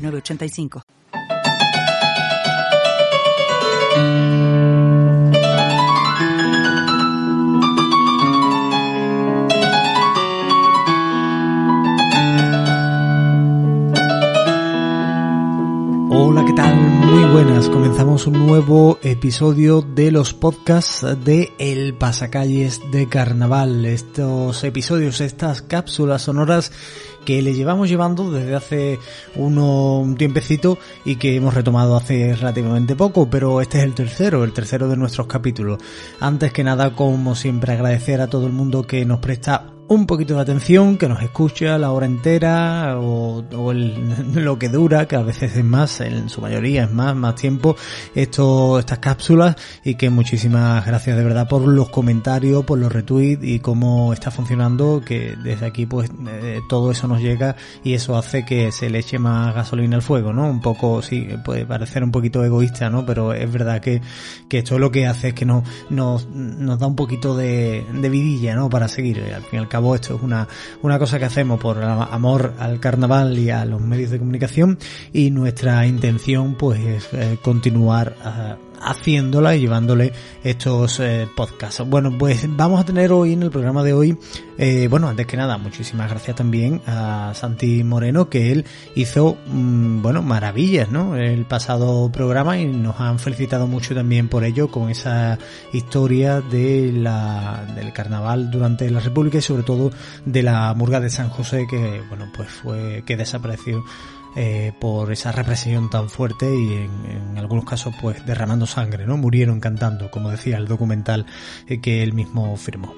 985. Hola, ¿qué tal? Muy buenas. Comenzamos un nuevo episodio de los podcasts de El Pasacalles de Carnaval. Estos episodios, estas cápsulas sonoras que le llevamos llevando desde hace uno, un tiempecito y que hemos retomado hace relativamente poco, pero este es el tercero, el tercero de nuestros capítulos. Antes que nada, como siempre, agradecer a todo el mundo que nos presta un poquito de atención, que nos escucha la hora entera o, lo que dura, que a veces es más, en su mayoría es más, más tiempo, esto, estas cápsulas y que muchísimas gracias de verdad por los comentarios, por los retweets y cómo está funcionando, que desde aquí pues eh, todo eso nos llega y eso hace que se le eche más gasolina al fuego, ¿no? Un poco, sí, puede parecer un poquito egoísta, ¿no? Pero es verdad que, que esto lo que hace es que nos, nos, nos da un poquito de, de vidilla, ¿no? Para seguir, al fin y al cabo esto es una, una cosa que hacemos por amor al carnaval y a los medios de comunicación y nuestra intención pues es eh, continuar a, haciéndola y llevándole estos eh, podcasts. Bueno, pues vamos a tener hoy en el programa de hoy, eh, bueno, antes que nada, muchísimas gracias también a Santi Moreno, que él hizo, mm, bueno, maravillas, ¿no? El pasado programa y nos han felicitado mucho también por ello con esa historia de la, del carnaval durante la República y sobre todo de la murga de San José que, bueno, pues fue, que desapareció eh, por esa represión tan fuerte y en, algunos casos pues derramando sangre, ¿no? Murieron cantando, como decía el documental eh, que él mismo firmó.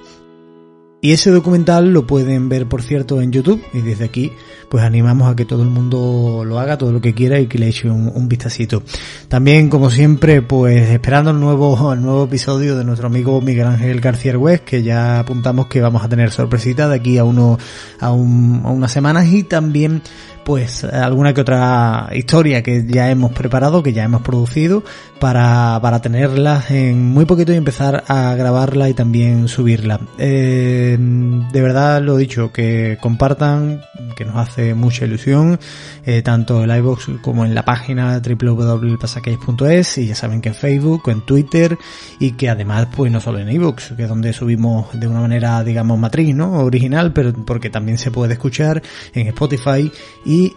Y ese documental lo pueden ver, por cierto, en YouTube. Y desde aquí, pues animamos a que todo el mundo lo haga, todo lo que quiera y que le eche un, un vistacito. También, como siempre, pues esperando el nuevo, el nuevo episodio de nuestro amigo Miguel Ángel García West, que ya apuntamos que vamos a tener sorpresita de aquí a uno, a, un, a unas semanas y también pues alguna que otra historia que ya hemos preparado, que ya hemos producido, para, para tenerla en muy poquito y empezar a grabarla y también subirla. Eh, de verdad lo dicho, que compartan, que nos hace mucha ilusión, eh, tanto en iVoox como en la página www.pasaqueis.es y ya saben que en Facebook, en Twitter y que además pues no solo en iVoox, que es donde subimos de una manera digamos matriz, ¿no? Original, pero porque también se puede escuchar en Spotify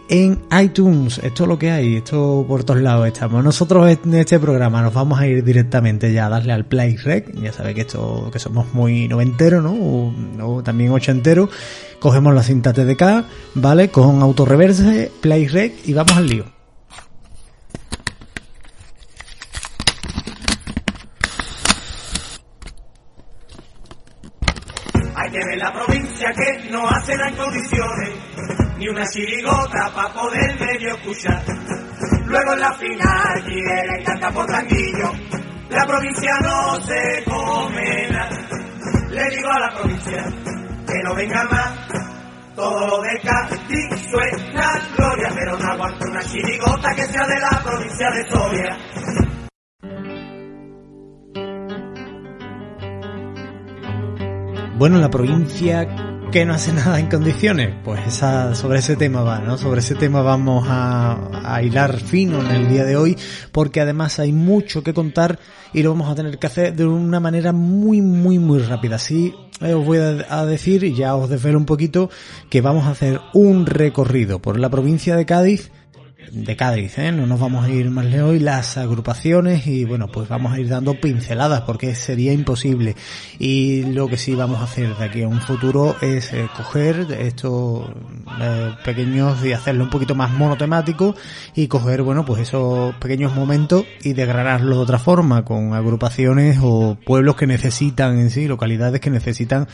en iTunes. Esto es lo que hay, esto por todos lados estamos. Nosotros en este programa nos vamos a ir directamente ya a darle al play rec. Ya sabéis que esto, que somos muy noventero, ¿no? O, también ochentero. Cogemos la cinta TDK, ¿vale? Con autorreverse, play rec y vamos al lío. Hay que ver la provincia que no hace las condiciones ni una chirigota para poder medio escuchar. Luego en la final quiere canta por tranquillo, la provincia no se come nada. Le digo a la provincia que no venga más, todo lo de Cádiz suena gloria, pero no aguanto una chirigota que sea de la provincia de Soria. Bueno, la provincia que no hace nada en condiciones? Pues esa, sobre ese tema va, ¿no? Sobre ese tema vamos a, a, hilar fino en el día de hoy, porque además hay mucho que contar y lo vamos a tener que hacer de una manera muy, muy, muy rápida. Así eh, os voy a decir, y ya os desvelo un poquito, que vamos a hacer un recorrido por la provincia de Cádiz de Cádiz, ¿eh? no nos vamos a ir más lejos las agrupaciones y bueno, pues vamos a ir dando pinceladas porque sería imposible y lo que sí vamos a hacer de aquí a un futuro es eh, coger estos eh, pequeños y hacerlo un poquito más monotemático y coger, bueno, pues esos pequeños momentos y desgranarlo de otra forma con agrupaciones o pueblos que necesitan en sí, localidades que necesitan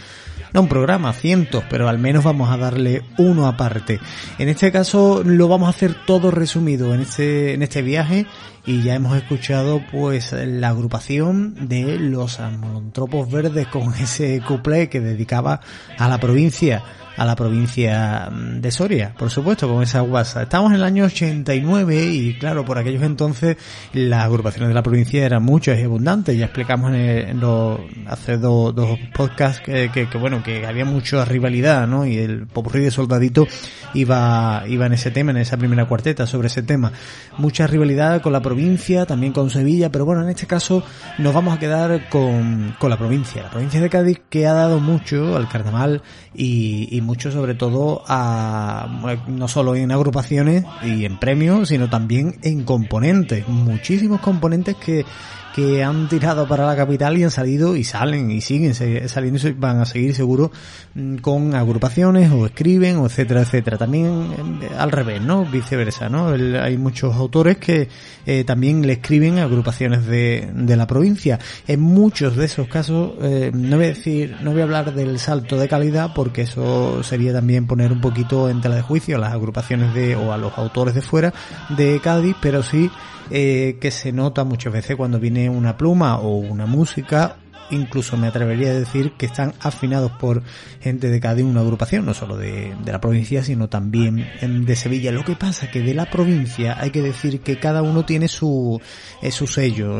no un programa, cientos, pero al menos vamos a darle uno aparte. En este caso lo vamos a hacer todo resumido en este, en este viaje y ya hemos escuchado pues la agrupación de los amolontropos verdes con ese couple que dedicaba a la provincia a la provincia mm, de Soria, por supuesto, con esa guasa. Estamos en el año 89 y claro, por aquellos entonces las agrupaciones de la provincia eran muchas y abundantes. Ya explicamos en, los, hace dos, dos podcasts que, que, bueno, que había mucha rivalidad, ¿no? Y el popurrí de Soldadito iba, iba en ese tema, en esa primera cuarteta sobre ese tema. Mucha rivalidad con la provincia, también con Sevilla, pero bueno, en este caso nos vamos a quedar con, con la provincia. La provincia de Cádiz que ha dado mucho al carnaval y mucho sobre todo a, no solo en agrupaciones y en premios, sino también en componentes. Muchísimos componentes que que han tirado para la capital y han salido y salen y siguen saliendo y van a seguir seguro mm, con agrupaciones o escriben o etcétera etcétera. También eh, al revés no viceversa no hay muchos autores que eh, también le escriben a agrupaciones de, de la provincia. En muchos de esos casos eh, no voy a decir no voy a hablar del salto de calidad porque eso sería también poner un poquito en tela de juicio a las agrupaciones de o a los autores de fuera de Cádiz pero sí eh, que se nota muchas veces cuando viene una pluma o una música incluso me atrevería a decir que están afinados por gente de cada una agrupación, no solo de, la provincia, sino también de Sevilla. Lo que pasa que de la provincia hay que decir que cada uno tiene su, eh, su sello.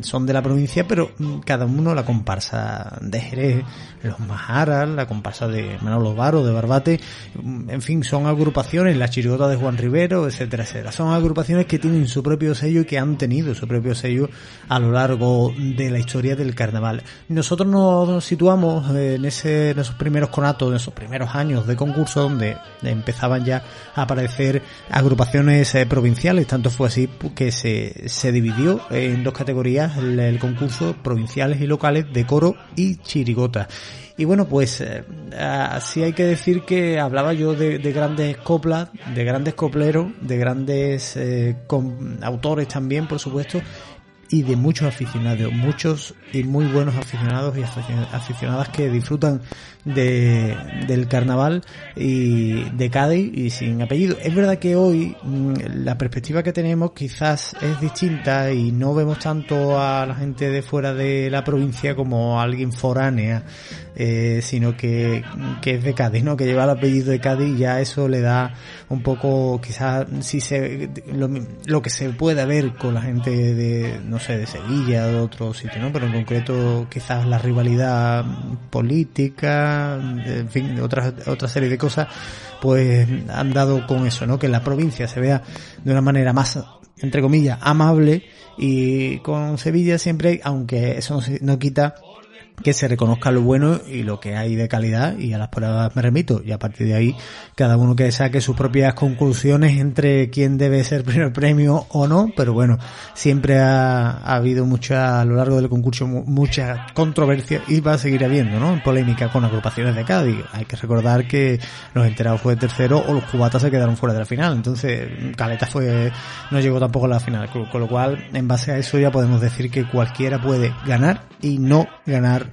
Son de la provincia, pero mm, cada uno la comparsa de Jerez, los Majaras, la comparsa de Manolo Varo, de Barbate, mm, en fin, son agrupaciones, la chirigota de Juan Rivero, etcétera, etcétera. Son agrupaciones que tienen su propio sello y que han tenido su propio sello a lo largo de la historia del carnaval nosotros nos situamos en, ese, en esos primeros conatos, en esos primeros años de concurso donde empezaban ya a aparecer agrupaciones eh, provinciales, tanto fue así que se, se dividió en dos categorías el, concurso provinciales y locales de coro y chirigota. Y bueno, pues eh, así hay que decir que hablaba yo de, grandes coplas, de grandes copleros, de grandes eh, autores también, por supuesto, y de muchos aficionados, muchos y muy buenos aficionados y aficionadas que disfrutan de, del carnaval y de Cádiz y sin apellido. Es verdad que hoy mm, la perspectiva que tenemos quizás es distinta y no vemos tanto a la gente de fuera de la provincia como alguien foránea, eh, sino que, que es de Cádiz, ¿no? Que lleva el apellido de Cádiz y ya eso le da un poco quizás si se lo, lo que se puede ver con la gente de no sé de Sevilla de otro sitio, ¿no? Pero en concreto quizás la rivalidad política en fin, otra, otra serie de cosas, pues han dado con eso, ¿no? Que la provincia se vea de una manera más, entre comillas, amable y con Sevilla siempre, aunque eso no quita que se reconozca lo bueno y lo que hay de calidad y a las pruebas me remito y a partir de ahí cada uno que saque sus propias conclusiones entre quién debe ser primer premio o no pero bueno siempre ha, habido mucha a lo largo del concurso mucha controversia y va a seguir habiendo ¿no? polémica con agrupaciones de Cádiz. Hay que recordar que los enterados fue tercero o los cubatas se quedaron fuera de la final. Entonces Caleta fue no llegó tampoco a la final. Con lo cual en base a eso ya podemos decir que cualquiera puede ganar y no ganar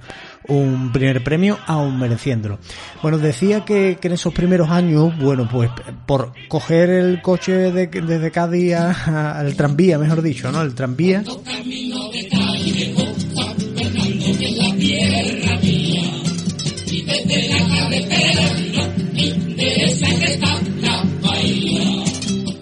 un primer premio aún mereciéndolo. Bueno, decía que, en esos primeros años, bueno, pues por coger el coche de, desde Cádiz al tranvía, mejor dicho, ¿no? El tranvía.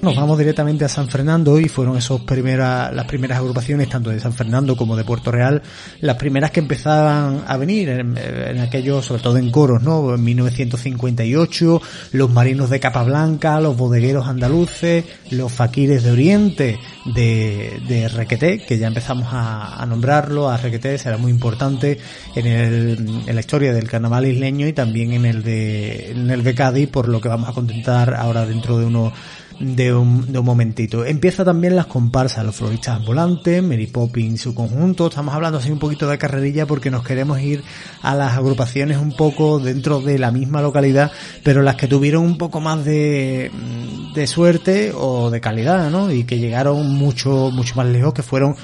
Nos vamos directamente a San Fernando y fueron esos primeras, las primeras agrupaciones, tanto de San Fernando como de Puerto Real, las primeras que empezaban a venir en, aquellos, sobre todo en coros, ¿no? En 1958, los marinos de Capa Blanca, los bodegueros andaluces, los faquires de Oriente, de, de Requeté, que ya empezamos a, a nombrarlo, a Requeté será muy importante en, el, en la historia del carnaval isleño y también en el de, en el de Cádiz, por lo que vamos a contentar ahora dentro de unos de un, de un momentito. Empieza también las comparsas, los floristas volantes, Mary Poppins su conjunto. Estamos hablando así un poquito de carrerilla porque nos queremos ir a las agrupaciones un poco dentro de la misma localidad, pero las que tuvieron un poco más de, de suerte o de calidad, ¿no? Y que llegaron mucho, mucho más lejos, que fueron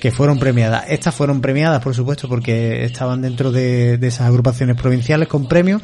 que fueron premiadas. Estas fueron premiadas, por supuesto, porque estaban dentro de, de esas agrupaciones provinciales con premios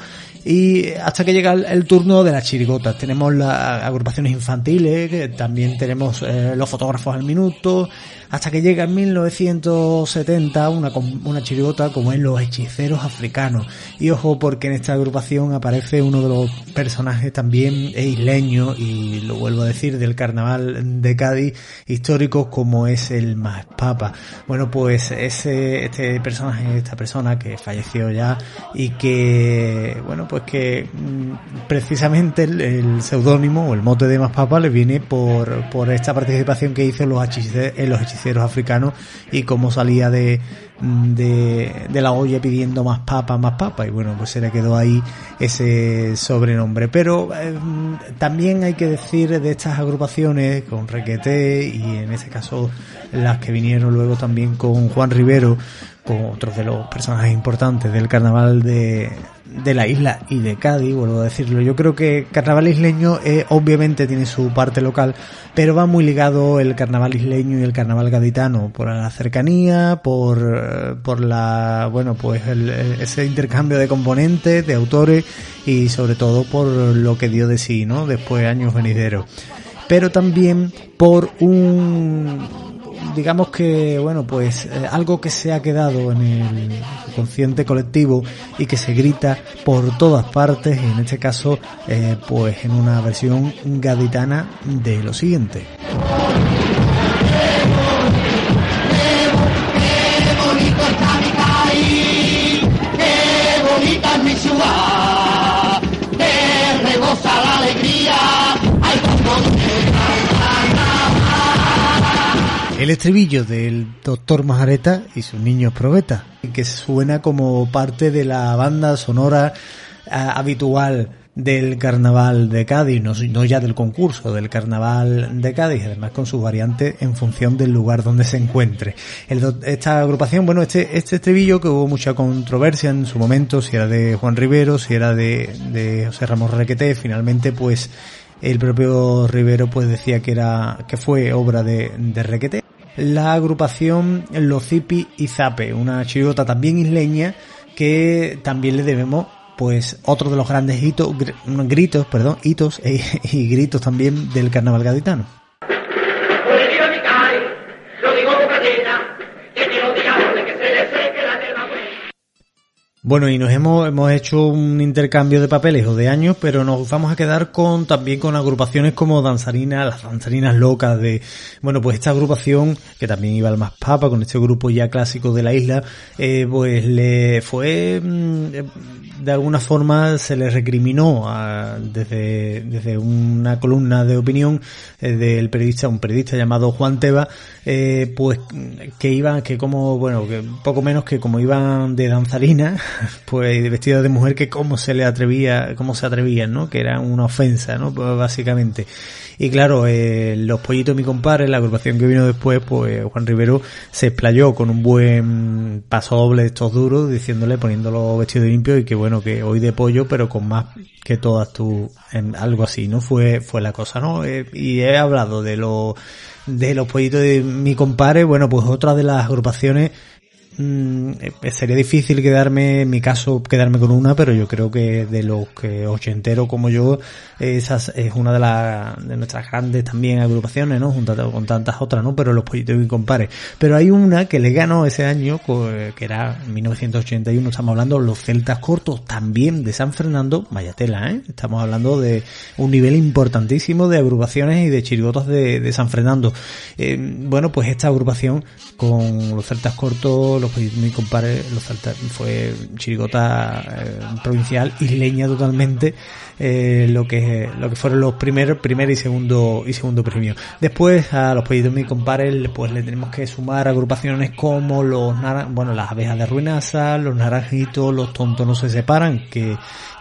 y hasta que llega el, turno de las chirigotas. Tenemos las agrupaciones infantiles, que también tenemos eh, los fotógrafos al minuto, hasta que llega en 1970 una, una chirigota como en Los Hechiceros Africanos. Y ojo porque en esta agrupación aparece uno de los personajes también isleño y lo vuelvo a decir del carnaval de Cádiz histórico como es el más papa. Bueno pues ese, este personaje, esta persona que falleció ya y que bueno pues que mm, precisamente el, seudónimo o el mote de más papa le viene por, por esta participación que hizo en los hechiceros africanos y cómo salía de, de, la olla pidiendo más papa, más papa. Y bueno pues se le quedó ahí ese sobrenombre. Pero eh, también hay que decir de estas agrupaciones con Requete y en este caso las que vinieron luego también con Juan Rivero con otros de los personajes importantes del carnaval de, de la isla y de Cádiz, vuelvo a decirlo. Yo creo que carnaval isleño eh, obviamente tiene su parte local, pero va muy ligado el carnaval isleño y el carnaval gaditano por la cercanía, por, eh, por la, bueno, pues ese intercambio de componentes, de autores y sobre todo por lo que dio de sí, ¿no? Después años venideros. Pero también por un digamos que, bueno, pues eh, algo que se ha quedado en el consciente colectivo y que se grita por todas partes, en este caso, eh, pues en una versión gaditana de lo siguiente. El estribillo del doctor Majareta y sus niños probeta, que suena como parte de la banda sonora eh, habitual del carnaval de Cádiz, no, ya del concurso, del carnaval de Cádiz, además con sus variantes en función del lugar donde se encuentre. esta agrupación, bueno, este, este estribillo que hubo mucha controversia en su momento, si era de Juan Rivero, si era de, de José Ramos Requeté, finalmente pues el propio Rivero pues decía que era, que fue obra de, de Requeté la agrupación Locipi y Zape, una chirigota también isleña que también le debemos pues otro de los grandes hitos, gritos, perdón, hitos y gritos también del carnaval gaditano. Bueno, y nos hemos, hemos hecho un intercambio de papeles o de años, pero nos vamos a quedar con también con agrupaciones como Danzarinas, las Danzarinas Locas de, bueno, pues esta agrupación, que también iba al más papa, con este grupo ya clásico de la isla, eh, pues le fue, mm, de alguna forma se le recriminó a, desde, desde una columna de opinión eh, del periodista, un periodista llamado Juan Teba, eh, pues que iban, que como, bueno, que poco menos que como iban de danzarina, pues vestido de mujer que cómo se le atrevía, cómo se atrevían, ¿no? Que era una ofensa, ¿no? Pues básicamente. Y claro, eh, los pollitos mi compadre, la agrupación que vino después, pues Juan Rivero se explayó con un buen paso doble de estos duros, diciéndole, poniéndolo vestido limpio y que bueno, que hoy de pollo, pero con más que todas tú, en algo así, ¿no? Fue, fue la cosa, ¿no? Eh, y he hablado de los, de los pollitos de mi compadre, bueno, pues otra de las agrupaciones Mm, eh, sería difícil quedarme, en mi caso, quedarme con una, pero yo creo que de los que ochenteros como yo, esa es una de, las de nuestras grandes también agrupaciones, ¿no? Junto con tantas otras, ¿no? Pero los pollitos y compares. Pero hay una que le ganó ese año, que era en 1981, estamos hablando los celtas cortos, también de San Fernando, Mayatela, ¿eh? Estamos hablando de un nivel importantísimo de agrupaciones y de chirigotas de, de San Fernando. Eh, bueno, pues esta agrupación con los celtas cortos, mi compadre lo fue chirigota eh, provincial isleña totalmente eh, lo que lo que fueron los primeros primer y segundo y segundo premio. Después a los pollitos mi compadre pues le tenemos que sumar agrupaciones como los bueno las abejas de ruinaza los naranjitos los tontos no se separan que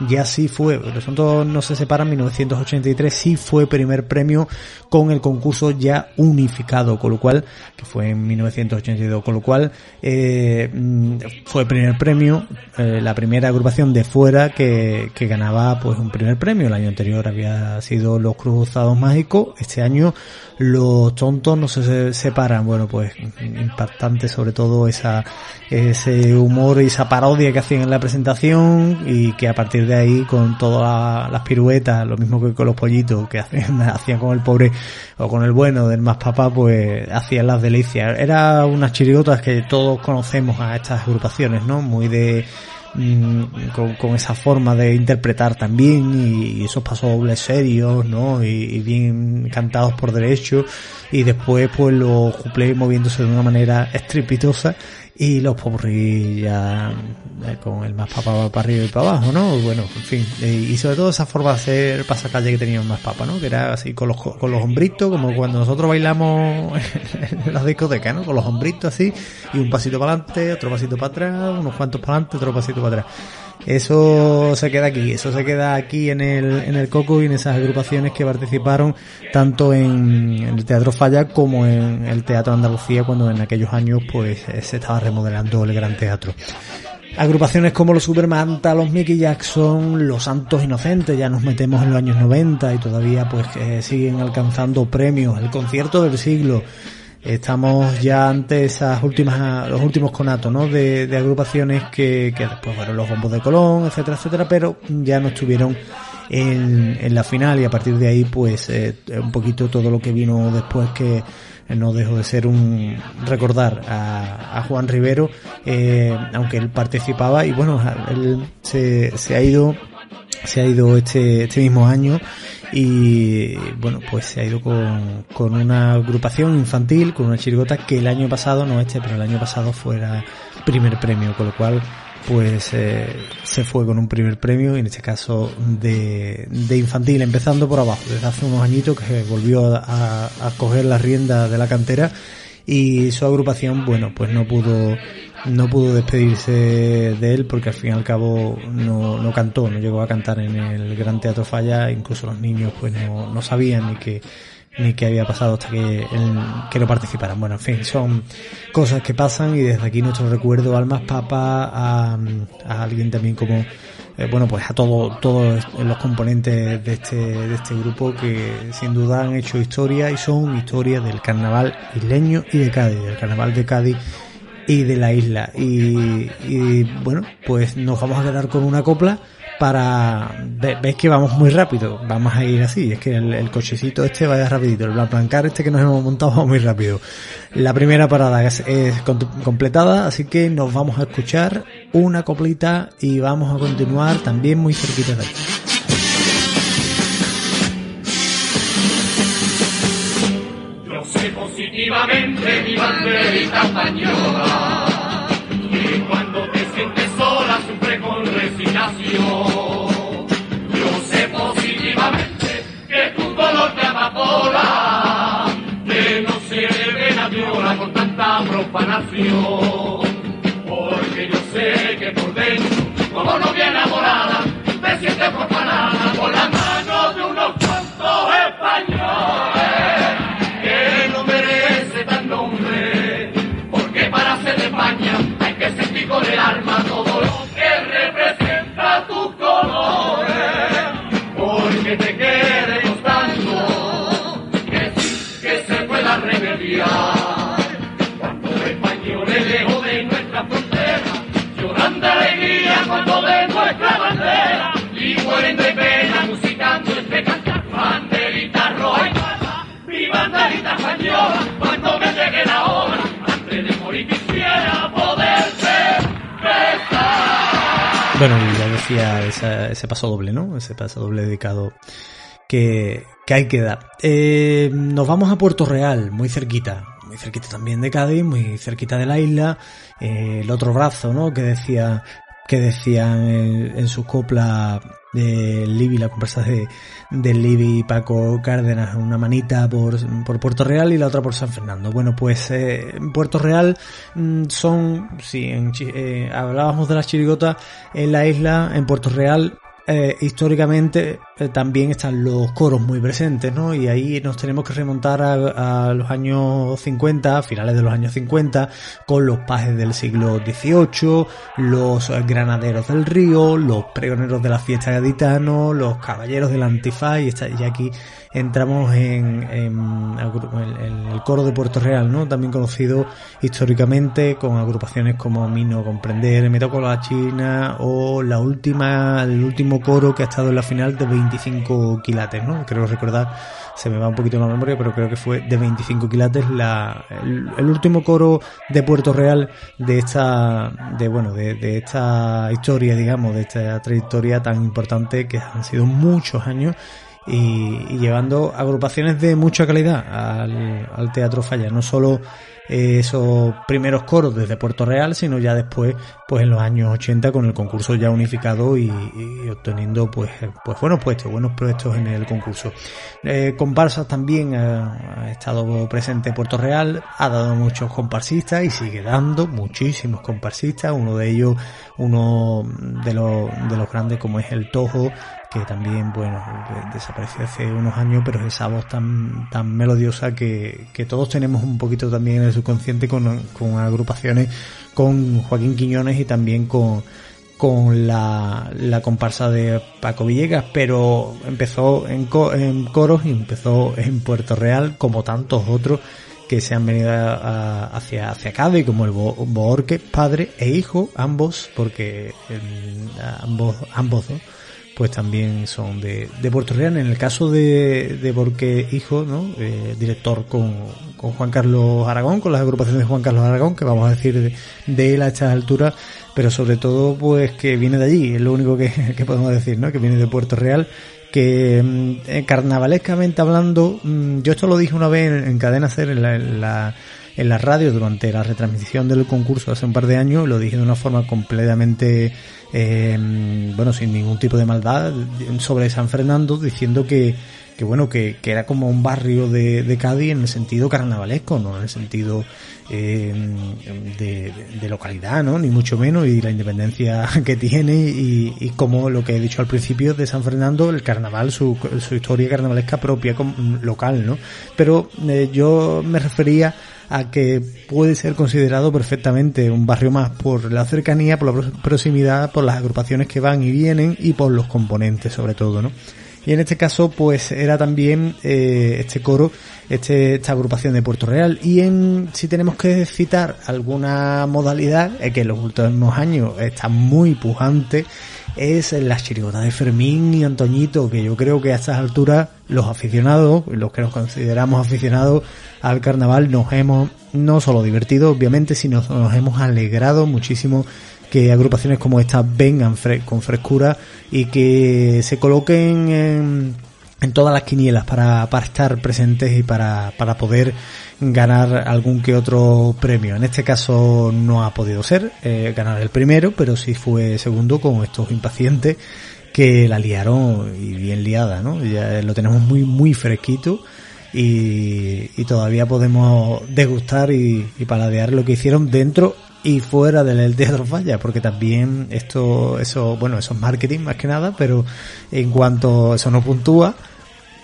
ya sí fue los tontos no se separan 1983 sí fue primer premio con el concurso ya unificado con lo cual que fue en 1982 con lo cual eh, mm, fue primer premio, eh, la primera agrupación de fuera que, que ganaba pues un primer premio. El año anterior había sido los Cruzados Mágicos, este año los tontos no se separan. Bueno, pues impactante sobre todo esa, ese humor y esa parodia que hacían en la presentación y que a partir de ahí con todas las piruetas, lo mismo que con los pollitos que hacían, hacían con el pobre o con el bueno del más papá, pues hacían las delicias. Era unas chirigotas que todos conocemos a estas agrupaciones, ¿no? Muy de Mm, con, esa forma de interpretar también y, esos pasos serios, ¿no? Y, bien cantados por derecho y después pues los cuplés moviéndose de una manera estrepitosa y los popurrí ya eh, con el más papa para arriba y para abajo, ¿no? Bueno, en fin, eh, y sobre todo esa forma de hacer pasacalle que tenía más papa, ¿no? Que era así con los, con los hombritos, como cuando nosotros bailamos en las discotecas, ¿no? Con los hombritos así, y un pasito para adelante, otro pasito para atrás, unos cuantos para adelante, otro pasito para atrás. Eso se queda aquí, eso se queda aquí en el, en el Coco y en esas agrupaciones que participaron tanto en el Teatro Falla como en el Teatro Andalucía cuando en aquellos años pues se estaba remodelando el Gran Teatro. Agrupaciones como los Supermanta, los Mickey Jackson, los Santos Inocentes, ya nos metemos en los años 90 y todavía pues siguen alcanzando premios, el concierto del siglo, Estamos ya ante esas últimas, los últimos conatos, ¿no? De, agrupaciones que, que después fueron los bombos de Colón, etcétera, etcétera, pero ya no estuvieron en, en la final y a partir de ahí, pues, eh, un poquito todo lo que vino después que no dejó de ser un recordar a, a Juan Rivero, eh, aunque él participaba y bueno, él se, se ha ido, se ha ido este, este mismo año y bueno, pues se ha ido con, con una agrupación infantil, con una chirigota que el año pasado, no este, pero el año pasado fuera primer premio, con lo cual pues eh, se fue con un primer premio, en este caso de, de infantil, empezando por abajo, desde hace unos añitos que volvió a, a coger la rienda de la cantera y su agrupación, bueno, pues no pudo no pudo despedirse de él porque al fin y al cabo no, no cantó, no llegó a cantar en el Gran Teatro Falla, incluso los niños pues no, no sabían ni que ni qué había pasado hasta que, él, que no participaran. Bueno, en fin, son cosas que pasan y desde aquí nuestro recuerdo al más papa, a, a alguien también como, eh, bueno, pues a todo, todos los componentes de este, de este grupo que sin duda han hecho historia y son historias del carnaval isleño y de Cádiz, del carnaval de Cádiz y de la isla. Y, y bueno, pues nos vamos a quedar con una copla para veis que vamos muy rápido vamos a ir así es que el, cochecito este vaya rapidito el plancar este que nos hemos montado va muy rápido la primera parada es, es, completada así que nos vamos a escuchar una coplita y vamos a continuar también muy cerquita de aquí positivamente mi banderita española. Y cuando te sientes sola, sufre con resignación. Yo sé positivamente que tu color te amapola, que no se debe la viola con tanta profanación. Porque yo sé que por dentro, como no viene enamorada, te sientes profanada por la mano de unos cuantos españoles. Bueno, ya decía ese paso doble, ¿no? Ese paso doble dedicado que, que hay que dar. Eh, nos vamos a Puerto Real, muy cerquita, muy cerquita también de Cádiz, muy cerquita de la isla. Eh, el otro brazo, ¿no? Que decía que decían en, su copla de Libby, la conversa de, de Libby y Paco Cárdenas, una manita por, por Puerto Real y la otra por San Fernando. Bueno, pues eh, en Puerto Real mm, son, sí, en, eh, hablábamos de las chirigotas en la isla, en Puerto Real eh, históricamente eh, también están los coros muy presentes, ¿no? Y ahí nos tenemos que remontar a, los años 50, finales de los años 50, con los pajes del siglo XVIII, los granaderos del río, los pregoneros de la fiesta gaditano, los caballeros del antifaz, y, y aquí entramos en, el coro de Puerto Real, ¿no? También conocido históricamente con agrupaciones como Mino Comprender, Me China o la última, el último coro que ha estado en la final de 25 quilates, ¿no? Creo recordar, se me va un poquito la memoria, pero creo que fue de 25 quilates la, el, último coro de Puerto Real de esta, de bueno, de, de esta historia, digamos, de esta trayectoria tan importante que han sido muchos años y, llevando agrupaciones de mucha calidad al, al Teatro Falla, no solo eh, esos primeros coros desde Puerto Real, sino ya después, pues en los años 80 con el concurso ya unificado y, obteniendo pues, pues buenos puestos, buenos puestos en el concurso. Eh, comparsas también ha, estado presente Puerto Real, ha dado muchos comparsistas y sigue dando muchísimos comparsistas, uno de ellos, uno de los, de los grandes como es el Tojo, que también, bueno, desapareció hace unos años, pero es esa voz tan, tan melodiosa que, que todos tenemos un poquito también en el subconsciente con, con agrupaciones con Joaquín Quiñones y también con, con la, la comparsa de Paco Villegas, pero empezó en, en coros y empezó en Puerto Real, como tantos otros que se han venido hacia, hacia Cádiz, como el Boorque, padre e hijo, ambos, porque ambos, ambos, ¿no? Pues también son de, de Puerto Real. En el caso de, de Borque Hijo, ¿no? Eh, director con, con, Juan Carlos Aragón, con las agrupaciones de Juan Carlos Aragón, que vamos a decir de, él a estas alturas, pero sobre todo pues que viene de allí, es lo único que, que podemos decir, ¿no? que viene de Puerto Real que mm, carnavalescamente hablando, mm, yo esto lo dije una vez en, Cadena Ser, en la, en la, en la radio durante la retransmisión del concurso hace un par de años, lo dije de una forma completamente eh, bueno, sin ningún tipo de maldad, sobre San Fernando, diciendo que, que bueno, que, era como un barrio de, de, Cádiz en el sentido carnavalesco, no en el sentido eh, de, de, localidad, ¿no? Ni mucho menos, y la independencia que tiene, y, y, como lo que he dicho al principio de San Fernando, el carnaval, su, su historia carnavalesca propia, local, ¿no? Pero eh, yo me refería a que puede ser considerado perfectamente un barrio más por la cercanía, por la proximidad, por las agrupaciones que van y vienen y por los componentes sobre todo, ¿no? Y en este caso, pues era también eh, este coro, este, esta agrupación de Puerto Real. Y en, si tenemos que citar alguna modalidad, es que en los últimos años está muy pujante, es la chirigota de Fermín y Antoñito, que yo creo que a estas alturas los aficionados, los que nos consideramos aficionados al carnaval, nos hemos no solo divertido, obviamente, sino nos hemos alegrado muchísimo que agrupaciones como esta vengan con frescura y que se coloquen en, en todas las quinielas para, para estar presentes y para, para poder ganar algún que otro premio. En este caso no ha podido ser eh, ganar el primero, pero sí fue segundo con estos impacientes que la liaron y bien liada, ¿no? Ya lo tenemos muy, muy fresquito y, todavía podemos degustar y, y paladear lo que hicieron dentro y fuera del teatro falla, porque también esto, eso, bueno, eso es marketing más que nada, pero en cuanto eso no puntúa,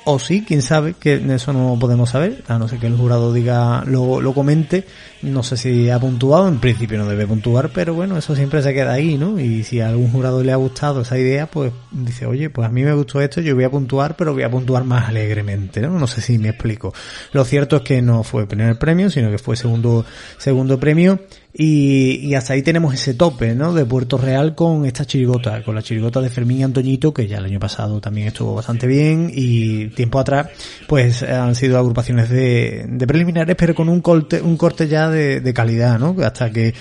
o sí, quién sabe, que eso no podemos saber, a no ser que el jurado diga, lo, lo comente, no sé si ha puntuado, en principio no debe puntuar, pero bueno, eso siempre se queda ahí, ¿no? Y si a algún jurado le ha gustado esa idea, pues dice, oye, pues a mí me gustó esto, yo voy a puntuar, pero voy a puntuar más alegremente, ¿no? No sé si me explico. Lo cierto es que no fue el primer premio, sino que fue segundo, segundo premio, y, y, hasta ahí tenemos ese tope, ¿no? De Puerto Real con esta chirigota, con la chirigota de Fermín y Antoñito, que ya el año pasado también estuvo bastante bien, y tiempo atrás, pues han sido agrupaciones de, de preliminares, pero con un corte, un corte ya de, de calidad, ¿no? Hasta que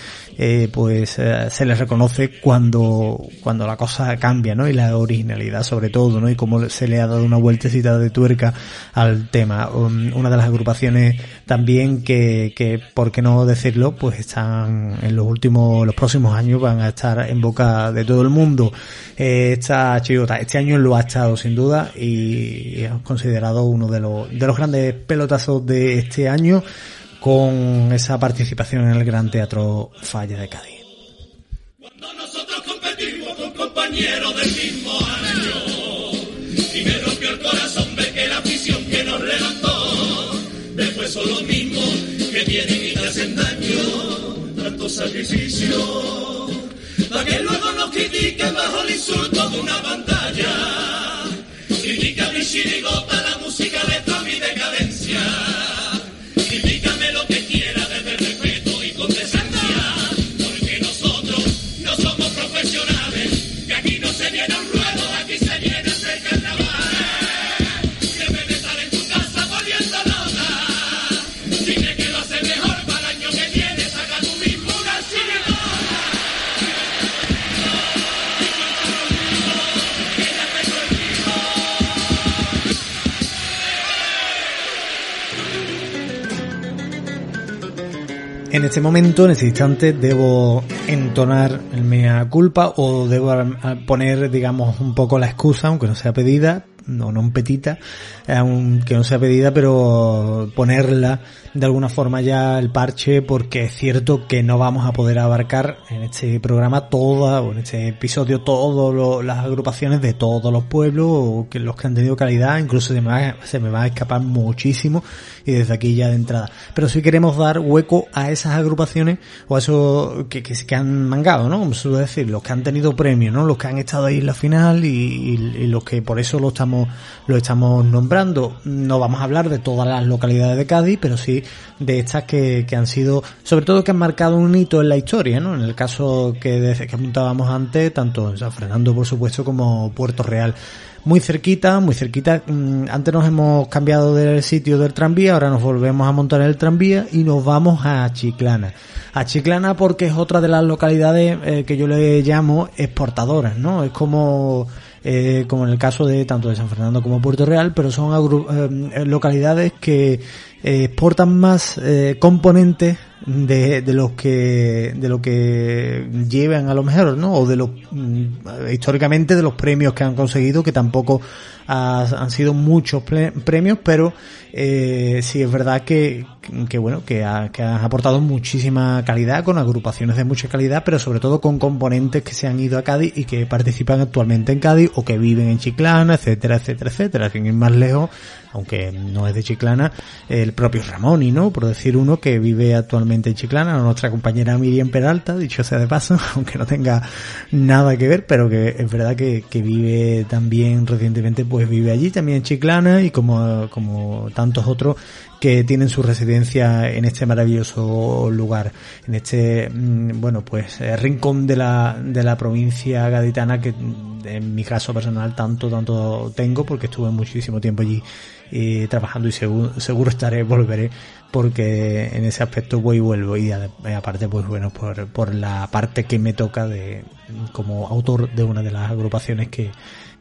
eh, pues eh, se les reconoce cuando, cuando la cosa cambia, ¿no? Y la originalidad sobre todo, ¿no? Y cómo se le ha dado una vueltecita de tuerca al tema. Um, una de las agrupaciones también que, que, por qué no decirlo, pues están en los últimos, los próximos años van a estar en boca de todo el mundo. Eh, esta chirigota, este año lo ha estado sin duda y es considerado uno de los, de los grandes pelotazos de este año con esa participación en el Gran Teatro Falla de Cádiz. Cuando nosotros competimos con compañeros del mismo año. y me rompió el corazón ver que la afición que nos levantó después son los mismos que vienen tanto sacrificio, para que luego nos critiquen bajo el insulto de una pantalla. Critica mi En este momento, en este instante, debo entonar mea culpa o debo poner, digamos, un poco la excusa, aunque no sea pedida, no, no un petita, aunque no sea pedida, pero ponerla de alguna forma ya el parche, porque es cierto que no vamos a poder abarcar en este programa toda, o en este episodio, todas las agrupaciones de todos los pueblos, o que los que han tenido calidad, incluso se me va, se me va a escapar muchísimo, y desde aquí ya de entrada. Pero sí queremos dar hueco a esas agrupaciones, o a esos que, que, que han mangado, ¿no? Como suele decir, los que han tenido premios, ¿no? Los que han estado ahí en la final y, y- los que por eso lo lo estamos nombrando. No vamos a hablar de todas las localidades de Cádiz, pero sí de estas que, que han sido, sobre todo que han marcado un hito en la historia, ¿no? En el caso que, de- que apuntábamos antes, tanto San Fernando, por supuesto, como Puerto Real muy cerquita, muy cerquita. Mm, Antes nos hemos cambiado del sitio del tranvía, ahora nos volvemos a montar el tranvía y nos vamos a Chiclana. A Chiclana porque es otra de las localidades eh, que yo le llamo exportadoras, ¿no? Es como eh, como en el caso de tanto de San Fernando como Puerto Real, pero son eh, localidades que eh, exportan más eh, componentes de, de los que de lo que llevan a lo mejor, ¿no? O de los mm, históricamente de los premios que han conseguido, que tampoco ha- han sido muchos premios, pero eh, sí es verdad que, que bueno, que, ha- que han aportado muchísima calidad, con agrupaciones de mucha calidad, pero sobre todo con componentes que se han ido a Cádiz y que participan actualmente en Cádiz o que viven en Chiclana, etcétera, etcétera, etcétera. Sin ir más lejos, aunque no es de Chiclana, el propio Ramoni, ¿no? Por decir uno que vive actualmente en Chiclana, nuestra compañera Miriam Peralta, dicho sea de paso, aunque no tenga nada que ver, pero que es verdad que, que vive también recientemente, pues vive allí también en Chiclana y como, como tantos otros que tienen su residencia en este maravilloso lugar, en este, mm, bueno, pues eh, rincón de la, de la provincia gaditana que en mi caso personal tanto, tanto tengo porque estuve muchísimo tiempo allí eh, trabajando y seguro, seguro estaré, volveré porque en ese aspecto voy y vuelvo y y aparte pues bueno por, por la parte que me toca de como autor de una de las agrupaciones que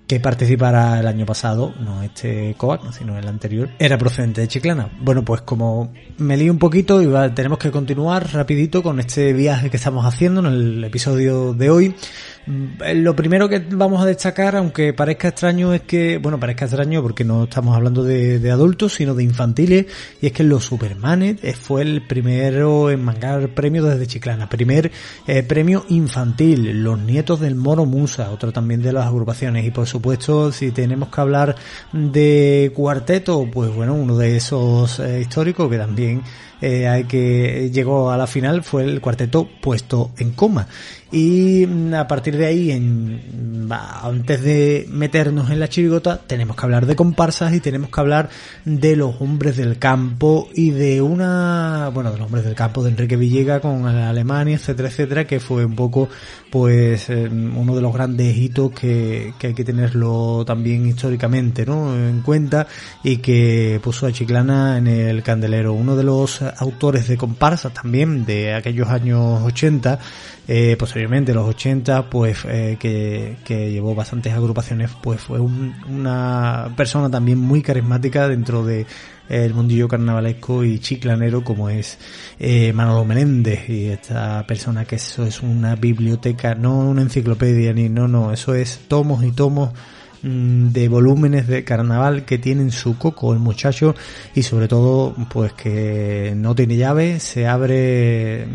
que participara el año pasado, no este COAC, sino el anterior, era procedente de Chiclana. Bueno, pues como me lío un poquito y tenemos que continuar rapidito con este viaje que estamos haciendo en el episodio de hoy. Mm, Lo primero que vamos a destacar, aunque parezca extraño, es que, bueno, parezca extraño porque no estamos hablando de, adultos, sino de infantiles, y es que los Supermanes eh, fue el primero en mangar premio desde Chiclana. Primer eh, premio infantil, Los Nietos del Moro Musa, otro también de las agrupaciones, y por supuesto, si tenemos que hablar de cuarteto, pues bueno, uno de esos eh, históricos que también eh, hay que llegó a la final fue el cuarteto puesto en coma y mm, a partir de ahí en, va, antes de meternos en la chirigota tenemos que hablar de comparsas y tenemos que hablar de los hombres del campo y de una bueno de los hombres del campo de Enrique Villega con Alemania etcétera etcétera que fue un poco pues eh, uno de los grandes hitos que, que hay que tenerlo también históricamente ¿no? en cuenta y que puso a Chiclana en el candelero uno de los autores de comparsas también de aquellos años 80 eh, posteriormente los 80 pues eh, que, que llevó bastantes agrupaciones pues fue un- una persona también muy carismática dentro de eh, el mundillo carnavalesco y chiclanero como es eh, Manolo Menéndez. Y esta persona que eso es una biblioteca no una enciclopedia ni no no eso es tomos y tomos de volúmenes de carnaval que tienen su coco el muchacho y sobre todo pues que no tiene llave, se abre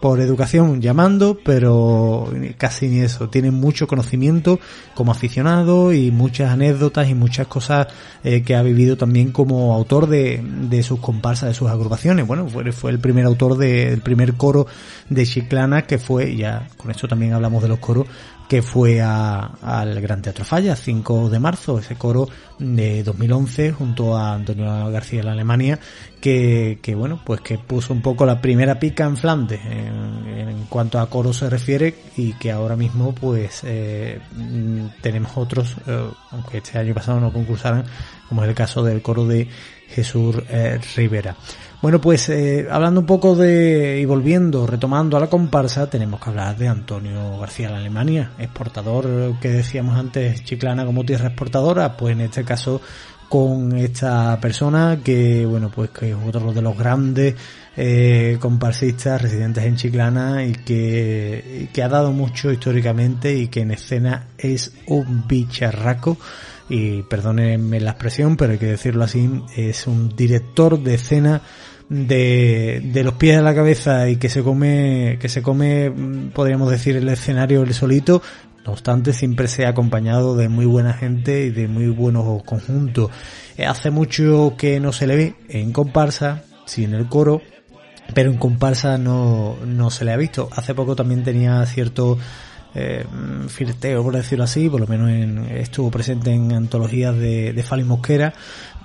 por educación llamando, pero casi ni eso, tiene mucho conocimiento como aficionado y muchas anécdotas y muchas cosas eh, que ha vivido también como autor de, de sus comparsas, de sus agrupaciones. Bueno, fue, fue el primer autor del primer coro de Chiclana que fue, ya con esto también hablamos de los coros, que fue al Gran Teatro Falla, 5 de marzo, ese coro de 2011 junto a Antonio García de Alemania, que, bueno, pues que puso un poco la primera pica en Flandes en, cuanto a coro se refiere y que ahora mismo pues eh, tenemos otros, eh, aunque este año pasado no concursaran, como es el caso del coro de Jesús eh, Rivera. Bueno, pues eh, hablando un poco de y volviendo, retomando a la comparsa, tenemos que hablar de Antonio García de Alemania, exportador que decíamos antes, Chiclana como tierra exportadora, pues en este caso con esta persona que, bueno, pues que es otro de los grandes eh, comparsistas residentes en Chiclana y que, que ha dado mucho históricamente y que en escena es un bicharraco. Y perdónenme la expresión, pero hay que decirlo así, es un director de escena de, de los pies a la cabeza y que se come, que se come, podríamos decir, el escenario el solito, no obstante, siempre se ha acompañado de muy buena gente y de muy buenos conjuntos. Eh, hace mucho que no se le ve en comparsa, sí en el coro, pero en comparsa no, no se le ha visto. Hace poco también tenía cierto eh, firteo, por decirlo así, por lo menos estuvo presente en antologías de, de Fali Mosquera,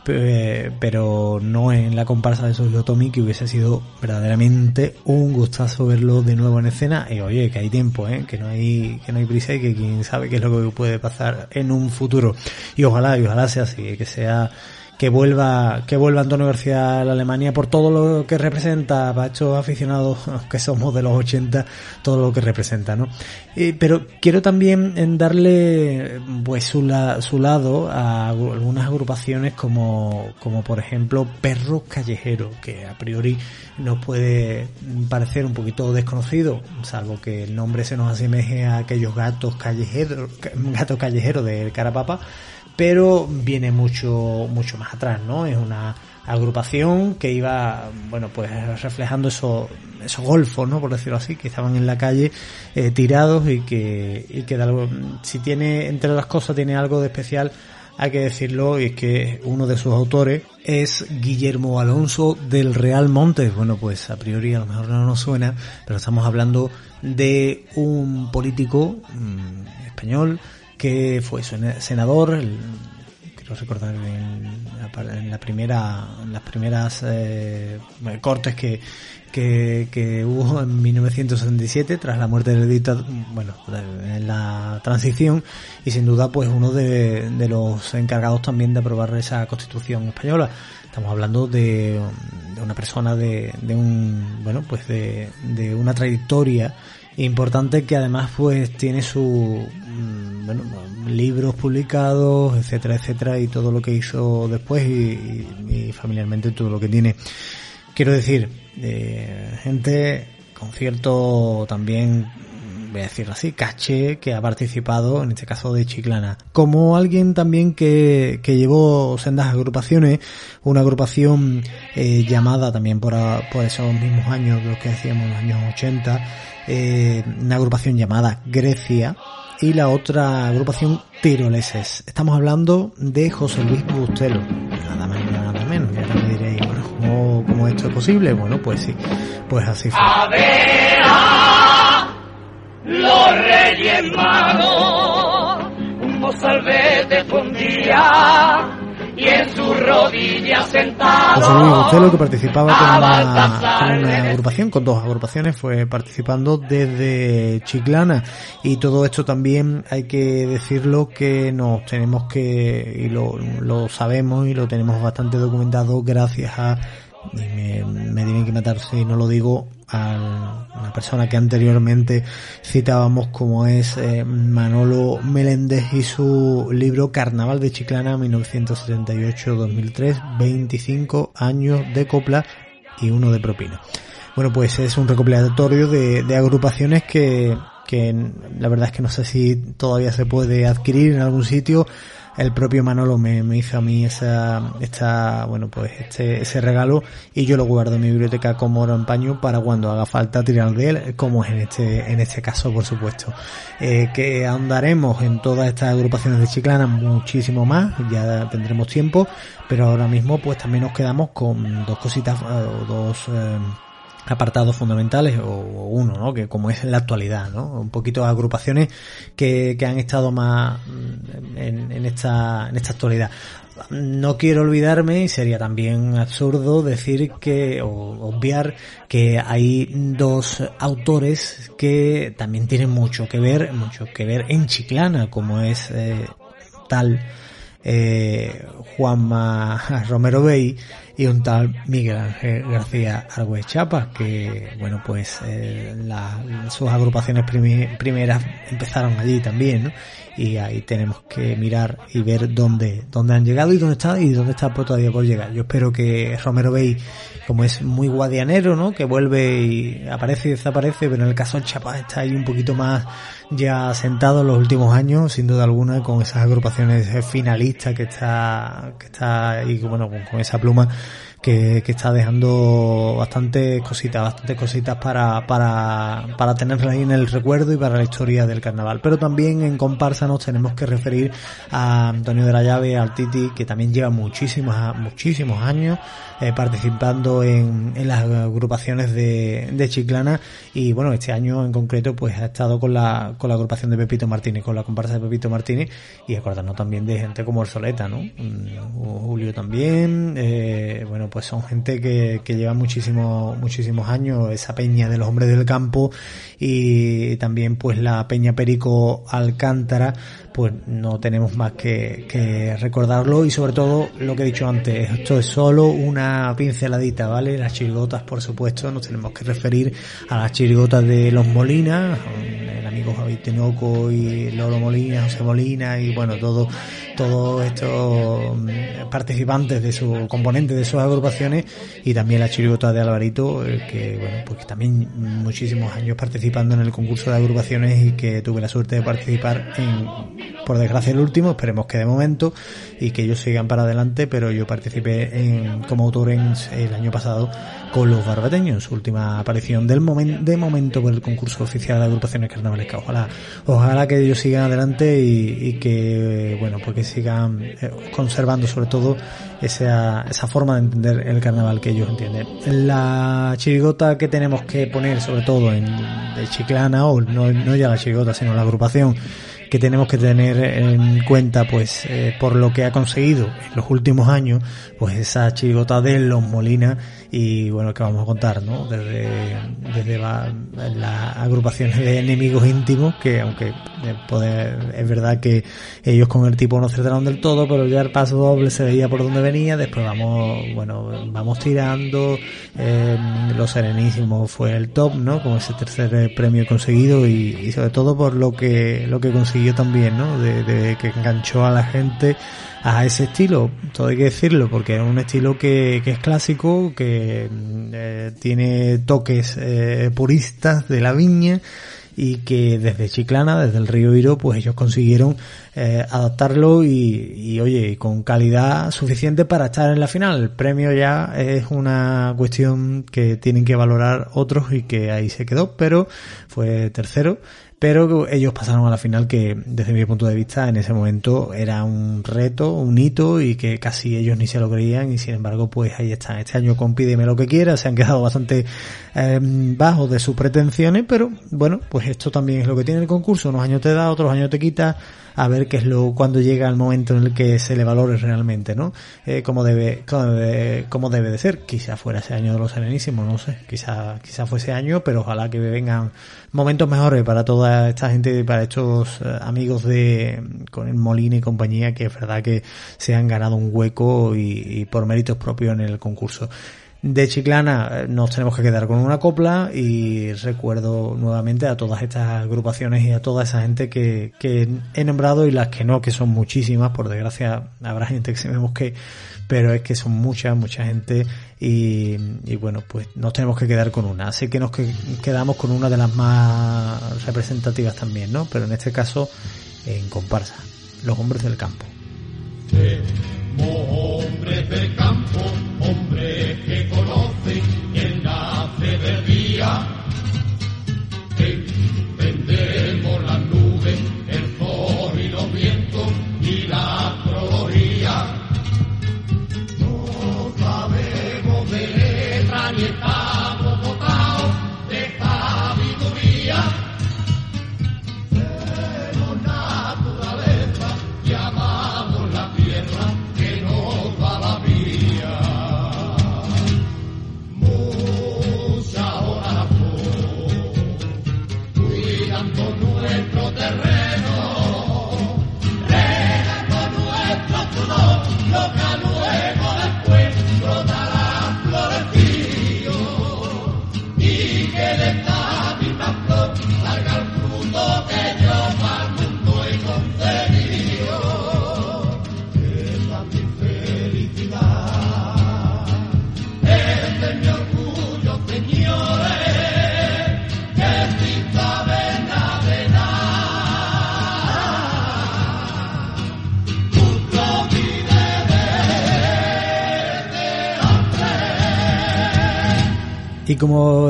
pero no en la comparsa de Tommy, que hubiese sido verdaderamente un gustazo verlo de nuevo en escena. Y oye, que hay tiempo, ¿eh? que no hay, que no hay prisa y que quién sabe qué es lo que puede pasar en un futuro. Y ojalá, y ojalá sea así, que sea que vuelva, que vuelva Antonio García a la Alemania por todo lo que representa, para estos aficionados que somos de los 80, todo lo que representa, ¿no? pero quiero también darle, pues, su, su lado a algunas agrupaciones como, como por ejemplo Perros Callejeros, que a priori nos puede parecer un poquito desconocido, salvo que el nombre se nos asemeje a aquellos gatos callejeros, gatos callejeros del Carapapa, pero viene mucho, mucho más atrás, ¿no? Es una agrupación que iba, bueno, pues reflejando esos, esos golfos, ¿no? Por decirlo así, que estaban en la calle eh, tirados y que, y que algo, si tiene, entre las cosas, tiene algo de especial, hay que decirlo, y es que uno de sus autores es Guillermo Alonso del Real Montes. Bueno, pues a priori a lo mejor no nos suena, pero estamos hablando de un político mm, español que fue senador, quiero recordar en la, primera, en las primeras eh, cortes que, que, hubo en 1977 tras la muerte del dictador, bueno, en la transición y sin duda pues uno de, los encargados también de aprobar esa constitución española. Estamos hablando de, una persona de, de un, bueno, pues de, de una trayectoria importante que además pues tiene su mm, bueno, libros publicados, etcétera, etcétera, y todo lo que hizo después y, familiarmente todo lo que tiene. Quiero decir, eh, gente con cierto también voy a decirlo así, caché que ha participado, en este caso de Chiclana. Como alguien también que, que llevó sendas agrupaciones, una agrupación eh, llamada también por, por esos mismos años, los que decíamos, los años 80, eh, una agrupación llamada Grecia y la otra agrupación Tiroleses. Estamos hablando de José Luis Bustelo, nada más nada menos. Y ahora me diréis, bueno, ¿cómo, esto es posible? Bueno, pues sí, pues así fue. Los Reyes Magos, y en su rodilla sentado. José Luis que participaba con una, con una, agrupación, con dos agrupaciones, fue participando desde Chiclana. Y todo esto también hay que decirlo que nos tenemos que, y lo, lo sabemos y lo tenemos bastante documentado gracias a y me, me, tienen que matar si no lo digo a una persona que anteriormente citábamos como es eh, Manolo Meléndez y su libro Carnaval de Chiclana 1978-2003 25 años de copla y uno de propina. Bueno pues es un recopilatorio de, de agrupaciones que que la verdad es que no sé si todavía se puede adquirir en algún sitio el propio Manolo me, me, hizo a mí esa, esta, bueno, pues este, ese regalo y yo lo guardo en mi biblioteca como oro en paño para cuando haga falta tirar de él, como es en este, en este caso, por supuesto. Eh, que ahondaremos en todas estas agrupaciones de Chiclana muchísimo más, ya tendremos tiempo, pero ahora mismo pues también nos quedamos con dos cositas, eh, dos, eh, apartados fundamentales o, uno, ¿no? Que como es la actualidad, ¿no? Un poquito agrupaciones que, que han estado más en, en, esta, en esta actualidad. No quiero olvidarme y sería también absurdo decir que, o obviar que hay dos autores que también tienen mucho que ver, mucho que ver en Chiclana, como es eh, tal eh, Juanma Romero Bey y un tal Miguel Ángel García Argüez Chapa, que, bueno, pues eh, sus agrupaciones primeras empezaron allí también, ¿no? Y ahí tenemos que mirar y ver dónde, dónde han llegado y dónde está y dónde está todavía por llegar. Yo espero que Romero Bey, como es muy guadianero, ¿no? Que vuelve y aparece y desaparece, pero en el caso de Chapa está ahí un poquito más ya sentado en los últimos años, sin duda alguna, con esas agrupaciones finalistas que está, que está ahí, bueno, con, esa pluma que, que, está dejando bastantes cositas, bastantes cositas para, para, para tenerla ahí en el recuerdo y para la historia del carnaval. Pero también en comparsa nos tenemos que referir a Antonio de la Llave, al Titi, que también lleva muchísimos, muchísimos años eh, participando en, en, las agrupaciones de, de Chiclana y bueno, este año en concreto pues ha estado con la, con la agrupación de Pepito Martínez, con la comparsa de Pepito Martínez y acordarnos también de gente como Soleta, ¿no? Mm, Julio también, eh, bueno, pues son gente que, que lleva muchísimos, muchísimos años, esa peña de los hombres del campo y también pues la peña Perico Alcántara, pues no tenemos más que, que recordarlo y sobre todo lo que he dicho antes, esto es solo una pinceladita, ¿vale? Las chirigotas, por supuesto, nos tenemos que referir a las chirigotas de los Molinas, el amigo Javi Tenoco y Lolo Molina, José Molina y bueno, todo, todos estos mm, participantes de su componente de sus agrupaciones y también la chirigota de Alvarito, eh, que bueno, pues también muchísimos años participando en el concurso de agrupaciones y que tuve la suerte de participar en por desgracia el último, esperemos que de momento y que ellos sigan para adelante, pero yo participé en, como autor en, el año pasado con los barbateños, última aparición del momento, de momento por el concurso oficial de agrupaciones carnavalescas. Ojalá, ojalá que ellos sigan adelante y, que, bueno, porque sigan eh, conservando sobre todo esa, esa forma de entender el carnaval que ellos entienden. La chirigota que tenemos que poner sobre todo en de Chiclana, o no, no ya la chirigota, sino la agrupación, que tenemos que tener en cuenta pues eh, por lo que ha conseguido en los últimos años pues esa chigota de los Molina y bueno que vamos a contar no desde desde las agrupaciones de enemigos íntimos que aunque eh, es verdad que ellos con el tipo no acertaron del todo pero ya el paso doble se veía por donde venía después vamos bueno vamos tirando eh, los serenísimos fue el top no con ese tercer premio conseguido y, y sobre todo por lo que lo que consiguió también no de, de que enganchó a la gente a ese estilo, todo hay que decirlo, porque es un estilo que, que es clásico, que eh, tiene toques eh, puristas de la viña y que desde Chiclana, desde el río Iro, pues ellos consiguieron eh, adaptarlo y, y, oye, con calidad suficiente para estar en la final. El premio ya es una cuestión que tienen que valorar otros y que ahí se quedó, pero fue tercero pero ellos pasaron a la final que desde mi punto de vista en ese momento era un reto, un hito y que casi ellos ni se lo creían y sin embargo pues ahí están. Este año con Pídeme lo que quiera, se han quedado bastante eh, bajos de sus pretensiones, pero bueno, pues esto también es lo que tiene el concurso, unos años te da, otros años te quita, a ver qué es lo cuando llega el momento en el que se le valore realmente, ¿no? Eh, como debe, como debe, como debe de ser. Quizá fuera ese año de los serenísimos, no sé. Quizá, quizá fue ese año, pero ojalá que vengan momentos mejores para toda esta gente para estos eh, amigos de con el Molina y compañía que es verdad que se han ganado un hueco y, y por méritos propios en el concurso de Chiclana eh, nos tenemos que quedar con una copla y recuerdo nuevamente a todas estas agrupaciones y a toda esa gente que, que he nombrado y las que no, que son muchísimas, por desgracia habrá gente que se vemos que pero es que son mucha, mucha gente y, bueno, pues nos tenemos que quedar con una. Así que nos quedamos con una de las más representativas también, ¿no? Pero en este caso, en comparsa, los hombres del campo. Del día.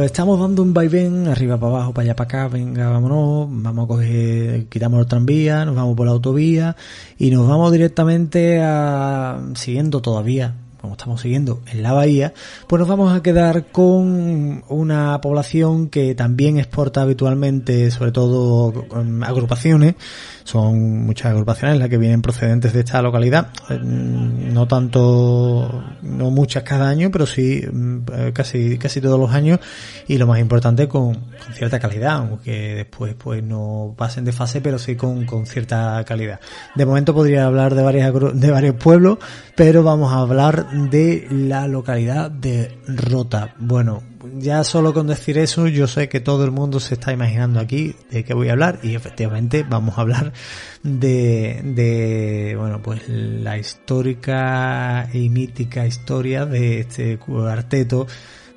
Estamos dando un vaivén, arriba para abajo, para allá para acá, venga, vámonos, vamos a coger, quitamos el tranvía, nos vamos por la autovía y nos vamos directamente a, siguiendo todavía, como estamos siguiendo en la bahía, pues nos vamos a quedar con una población que también exporta habitualmente, sobre todo con agrupaciones, son muchas agrupaciones las que vienen procedentes de esta localidad, eh, no tanto, no muchas cada año, pero sí mm, eh, casi, casi todos los años y lo más importante con, con cierta calidad, aunque después pues no pasen de fase, pero sí con, con cierta calidad. De momento podría hablar de varias, de varios pueblos, pero vamos a hablar de la localidad de Rota. Bueno, ya solo con decir eso, yo sé que todo el mundo se está imaginando aquí de qué voy a hablar y efectivamente vamos a hablar de, de bueno, pues la histórica y mítica historia de este cuarteto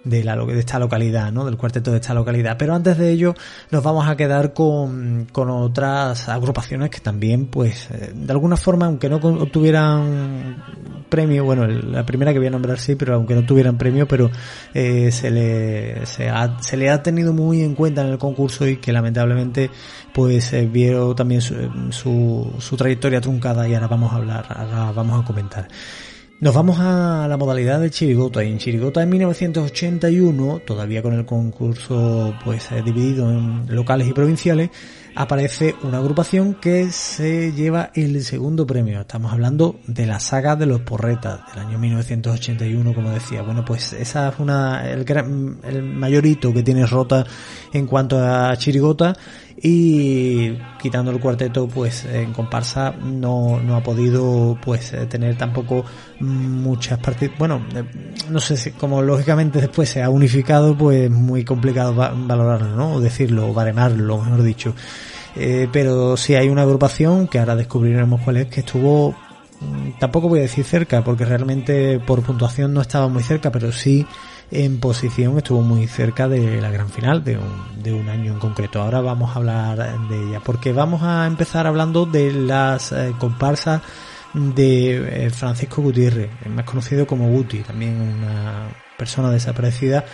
de, la, de esta localidad, ¿no? Del cuarteto de esta localidad. Pero antes de ello, nos vamos a quedar con, con otras agrupaciones que también, pues, eh, de alguna forma, aunque no obtuvieran premio, bueno, la primera que voy a nombrar sí, pero aunque no tuvieran premio, pero eh, se le se, ha- se le ha tenido muy en cuenta en el concurso y que lamentablemente pues eh, vieron también su, su, su trayectoria truncada y ahora vamos a hablar, ahora vamos a comentar. Nos vamos a la modalidad de chirigota en chirigota en 1981, todavía con el concurso pues eh, dividido en locales y provinciales, aparece una agrupación que se lleva el segundo premio. Estamos hablando de la saga de los porretas del año 1981, como decía. Bueno, pues esa es una el, gran- el mayor hito que tiene Rota en cuanto a chirigota y quitando el cuarteto pues en comparsa no, no ha podido pues eh, tener tampoco muchas partes bueno eh, no sé si como lógicamente después se ha unificado pues muy complicado va- valorarlo no o decirlo o baremarlo mejor dicho. Eh, pero sí hay una agrupación que ahora descubriremos cuál es que estuvo mm, tampoco voy a decir cerca porque realmente por puntuación no estaba muy cerca pero sí en posición estuvo muy cerca de la gran final de un, de un año en concreto. Ahora vamos a hablar de ella porque vamos a empezar hablando de las eh, comparsas de eh, Francisco Gutiérrez, más conocido como Guti, también una persona desaparecida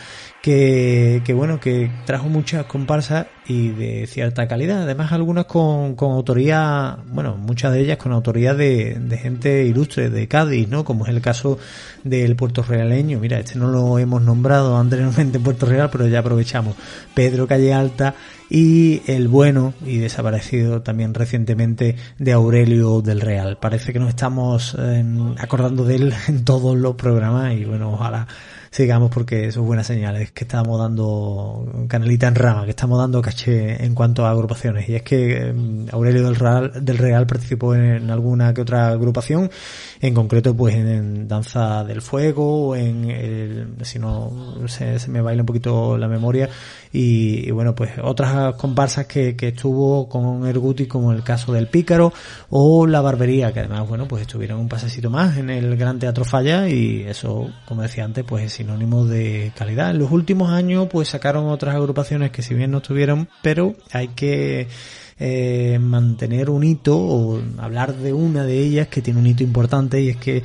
que, que bueno, que trajo muchas comparsas y de cierta calidad, además algunas con, con autoría, bueno, muchas de ellas con autoría de, de gente ilustre de Cádiz, ¿no? Como es el caso del Puerto Realeño, mira, este no lo hemos nombrado anteriormente en Puerto Real, pero ya aprovechamos, Pedro Calle Alta y el bueno y desaparecido también recientemente de Aurelio del Real. Parece que nos estamos eh, acordando de él en todos los programas y bueno, ojalá sigamos porque eso es buenas señales que estamos dando canelita en rama, que estamos dando caché en cuanto a agrupaciones. Y es que eh, Aurelio del Real, del Real participó en, alguna que otra agrupación, en concreto pues en, en Danza del Fuego, en el, si no se, se me baila un poquito la memoria, y, bueno pues otras otras comparsas que, que estuvo con Erguti, como el caso del Pícaro o la Barbería, que además, bueno, pues estuvieron un pasecito más en el Gran Teatro Falla y eso, como decía antes, pues es sinónimo de calidad. En los últimos años, pues sacaron otras agrupaciones que si bien no estuvieron, pero hay que eh, mantener un hito o hablar de una de ellas que tiene un hito importante y es que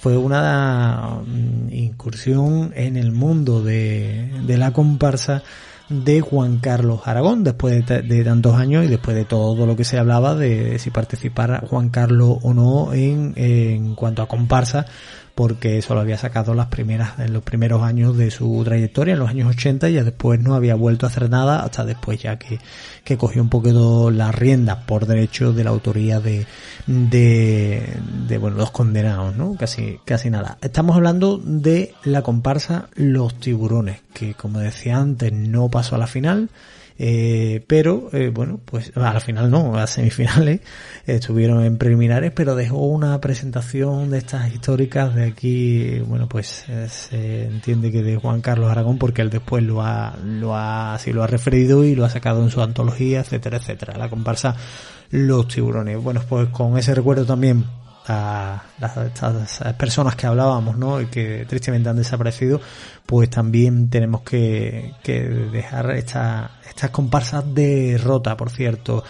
fue una mm, incursión en el mundo de, de la comparsa de Juan Carlos Aragón, después de, tantos años y después de todo lo que se hablaba de si participar Juan Carlos o no en cuanto a comparsa, porque eso lo había sacado las primeras, en los primeros años de su trayectoria, en los años 80, y ya después no había vuelto a hacer nada, hasta después ya que, que cogió un poquito la rienda por derecho de la autoría de, de, de bueno, los condenados, ¿no? Casi, casi nada. Estamos hablando de la comparsa Los Tiburones, que como decía antes, no pasó a la final, eh, pero, eh, bueno, pues a la final no, a las semifinales estuvieron en preliminares, pero dejó una presentación de estas históricas de aquí, bueno, pues eh, se entiende que de Juan Carlos Aragón, porque él después lo ha, lo ha, así lo ha referido y lo ha sacado en su antología, etcétera, etcétera. La comparsa Los Tiburones. Bueno, pues con ese recuerdo también a las, estas personas que hablábamos, ¿no? Y que tristemente han desaparecido, pues también tenemos que, que dejar esta, estas comparsas de rota, por cierto.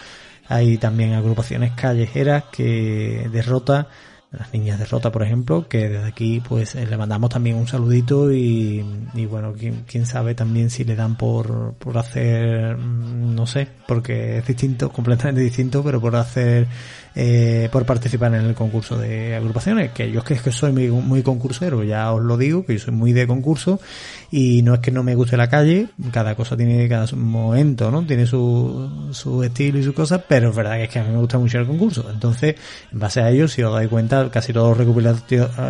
Hay también agrupaciones callejeras que derrota las niñas de Rota, por ejemplo, que desde aquí pues eh, le mandamos también un saludito y, y bueno, quién, quién, sabe también si le dan por, por hacer, mm, no sé, porque es distinto, completamente distinto, pero por hacer eh, por participar en el concurso de agrupaciones, que yo es que, es que soy muy, muy concursero, ya os lo digo, que yo soy muy de concurso y no es que no me guste la calle, cada cosa tiene cada momento, ¿no? Tiene su, su estilo y su cosa, pero es verdad que es que a mí me gusta mucho el concurso. Entonces, en base a ello, si os dais cuenta, casi todo el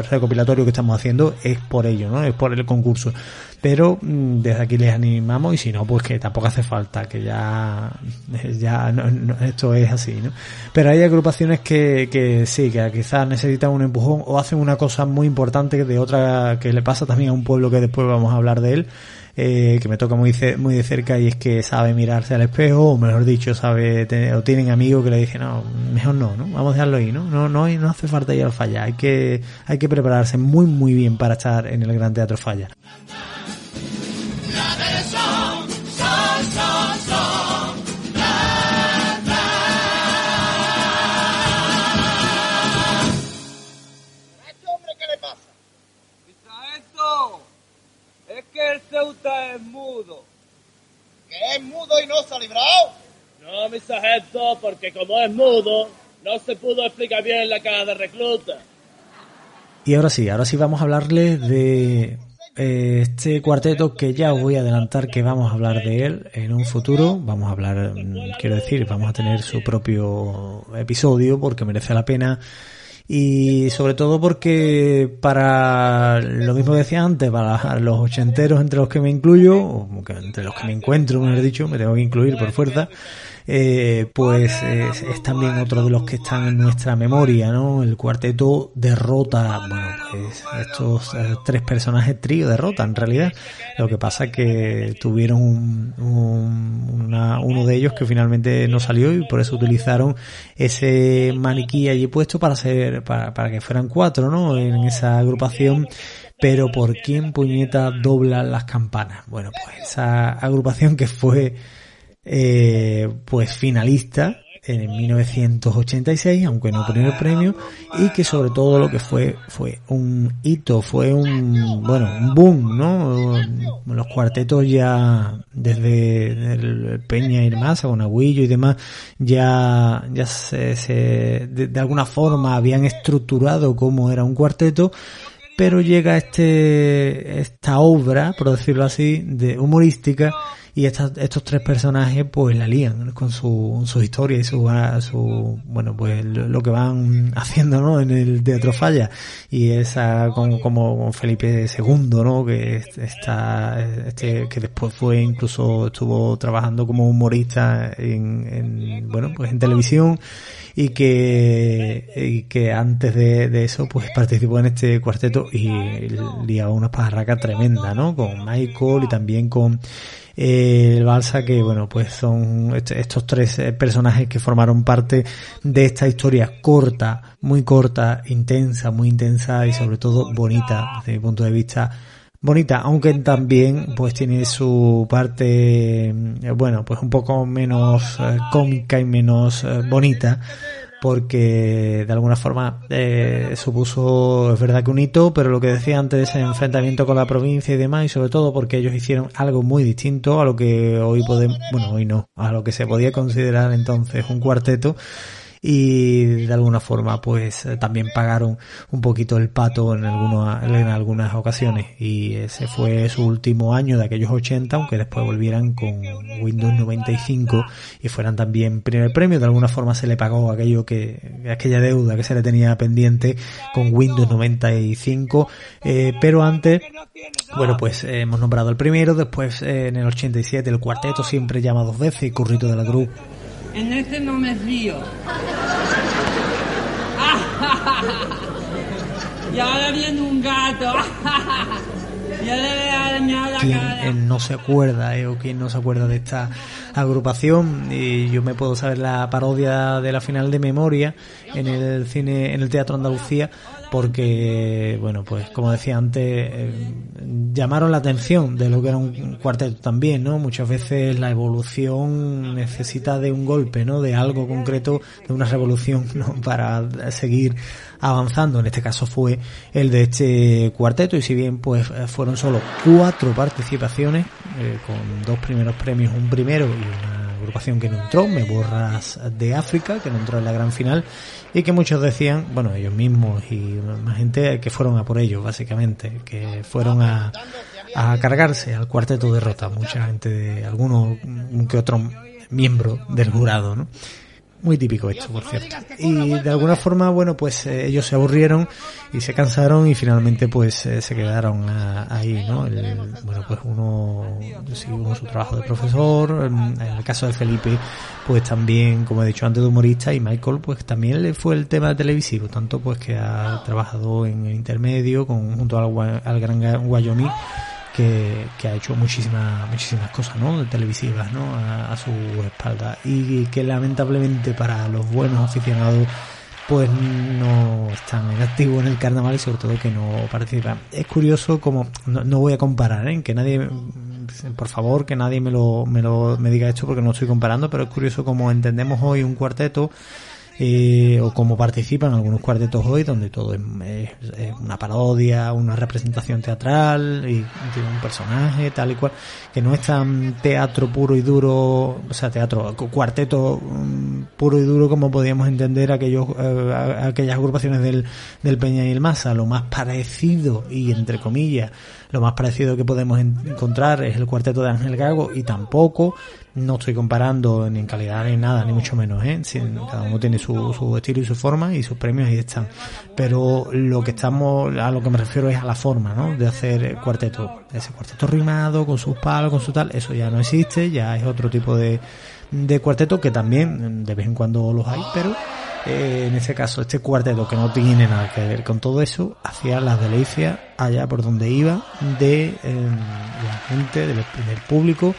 recopilatorio que estamos haciendo es por ello, ¿no? Es por el concurso pero mm, desde aquí les animamos y si no pues que tampoco hace falta que ya ya no, esto es así no pero hay agrupaciones que, que sí que quizás necesitan un empujón o hacen una cosa muy importante de otra que le pasa también a un pueblo que después vamos a hablar de él eh, que me toca muy, muy de cerca y es que sabe mirarse al espejo o mejor dicho sabe o tienen amigos que le dicen no mejor no no vamos a dejarlo ahí no no no, no hace falta ir al falla hay que hay que prepararse muy muy bien para estar en el gran teatro falla es mudo y no se ha librado? No, mi sargento, porque como es mudo, no se pudo explicar bien la cara de recluta. Y ahora sí, ahora sí vamos a hablarle de eh, este cuarteto que ya os voy a adelantar que vamos a hablar de él en un futuro. Vamos a hablar, mm, quiero decir, vamos a tener su propio episodio porque merece la pena y sobre todo porque para lo mismo que decía antes, para los ochenteros entre los que me incluyo, entre los que me encuentro, mejor dicho, me tengo que incluir por fuerza, eh, pues es, también otro de los que están en nuestra memoria, ¿no? El cuarteto derrota, bueno, pues estos eh, tres personajes trío derrota en realidad. Lo que pasa que tuvieron un, una, uno de ellos que finalmente no salió y por eso utilizaron ese maniquí allí puesto para ser, para, para que fueran cuatro, ¿no? En esa agrupación pero ¿por quién puñeta dobla las campanas? Bueno, pues esa agrupación que fue eh, pues finalista en 1986, aunque no primer premio, y que sobre todo lo que fue fue un hito, fue un bueno un boom, ¿no? Los cuartetos ya desde el Peña y demás, con Aguillo y demás, ya ya se, se de, de alguna forma habían estructurado cómo era un cuarteto pero llega este esta obra, por decirlo así, de humorística y estos tres personajes pues la lían con su, su historia y su, su bueno pues lo, que van haciendo ¿no? en el Teatro Falla y esa como, como Felipe II ¿no? que está este que después fue incluso estuvo trabajando como humorista en, en bueno pues en televisión y que, y que antes de, de, eso pues participó en este cuarteto y liaba una pajarraca tremenda, ¿no? Con Michael y también con eh, el balsa que bueno pues son estos tres eh, personajes que formaron parte de esta historia corta muy corta intensa muy intensa y sobre todo bonita desde mi punto de vista bonita, aunque también pues tiene su parte, eh, bueno, pues un poco menos eh, cómica y menos bonita, porque de alguna forma supuso, es verdad que un hito, pero lo que decía antes, ese enfrentamiento con la provincia y demás, y sobre todo porque ellos hicieron algo muy distinto a lo que hoy podemos, bueno, hoy no, a lo que se podía considerar entonces un cuarteto, y de alguna forma pues eh, también pagaron un poquito el pato en, algunos, en algunas ocasiones. Y ese fue su último año de aquellos 80 aunque después volvieran con Windows 95 y fueran también primer premio. De alguna forma se le pagó aquello que aquella deuda que se le tenía pendiente con Windows 95 eh, pero antes bueno pues eh, hemos nombrado el primero después en el 87 el cuarteto siempre llama dos veces Currito de la Cruz en este no me río. y ahora viene un gato. ya le ¿Quién no se acuerda eh, o quién no se acuerda de esta agrupación? Y yo me puedo saber la parodia de la final de memoria en el cine, en el Teatro Andalucía porque, bueno, pues como decía antes, eh, llamaron la atención de lo que era un cuarteto también, ¿no? Muchas veces la evolución necesita de un golpe, ¿no? De algo concreto, de una revolución, ¿no? Para seguir avanzando. En este caso fue el de este cuarteto y si bien pues fueron solo cuatro participaciones, eh, con dos primeros premios, un primero y una agrupación que no entró, Me Borras de África, que no entró en la gran final y que muchos decían, bueno, ellos mismos y más gente que fueron a por ellos, básicamente, que fueron a, a cargarse al cuarteto de rota, mucha gente, de alguno que otro miembro del jurado, ¿no? Muy típico esto, por cierto. Y de alguna forma, bueno, pues eh, ellos se aburrieron y se cansaron y finalmente pues eh, se quedaron ahí, ¿no? bueno, pues uno siguió su trabajo de profesor, en, el caso de Felipe, pues también, como he dicho antes, de humorista y Michael, pues también le fue el tema televisivo, tanto pues que ha trabajado en el intermedio con, junto al, al Gran Wyoming que, ha hecho muchísimas muchísimas cosas ¿no? televisivas ¿no? A, su espalda y que lamentablemente para los buenos aficionados pues no están en activo en el carnaval y sobre todo que no participan. Es curioso como, no, voy a comparar, ¿eh? que nadie, por favor, que nadie me lo, me lo me diga esto porque no estoy comparando, pero es curioso como entendemos hoy un cuarteto eh, o como participan algunos cuartetos hoy, donde todo es, una parodia, una representación teatral y tiene un personaje tal y cual, que no es tan teatro puro y duro, o sea, teatro, cuarteto mm, puro y duro como podíamos entender aquellos, eh, aquellas agrupaciones del, del Peña y el Masa, lo más parecido y entre comillas, lo más parecido que podemos encontrar es el cuarteto de Ángel Gago y tampoco no estoy comparando ni en calidad ni nada, ni mucho menos, ¿eh? cada uno tiene su, su estilo y su forma y sus premios ahí están. Pero lo que estamos, a lo que me refiero es a la forma, ¿no? De hacer cuarteto. Ese cuarteto rimado, con sus palos, con su tal, eso ya no existe, ya es otro tipo de, de cuarteto que también de vez en cuando los hay, pero eh, en ese caso este cuarteto que no tiene nada que ver con todo eso hacía las delicias allá por donde iba de eh, la gente, del, del público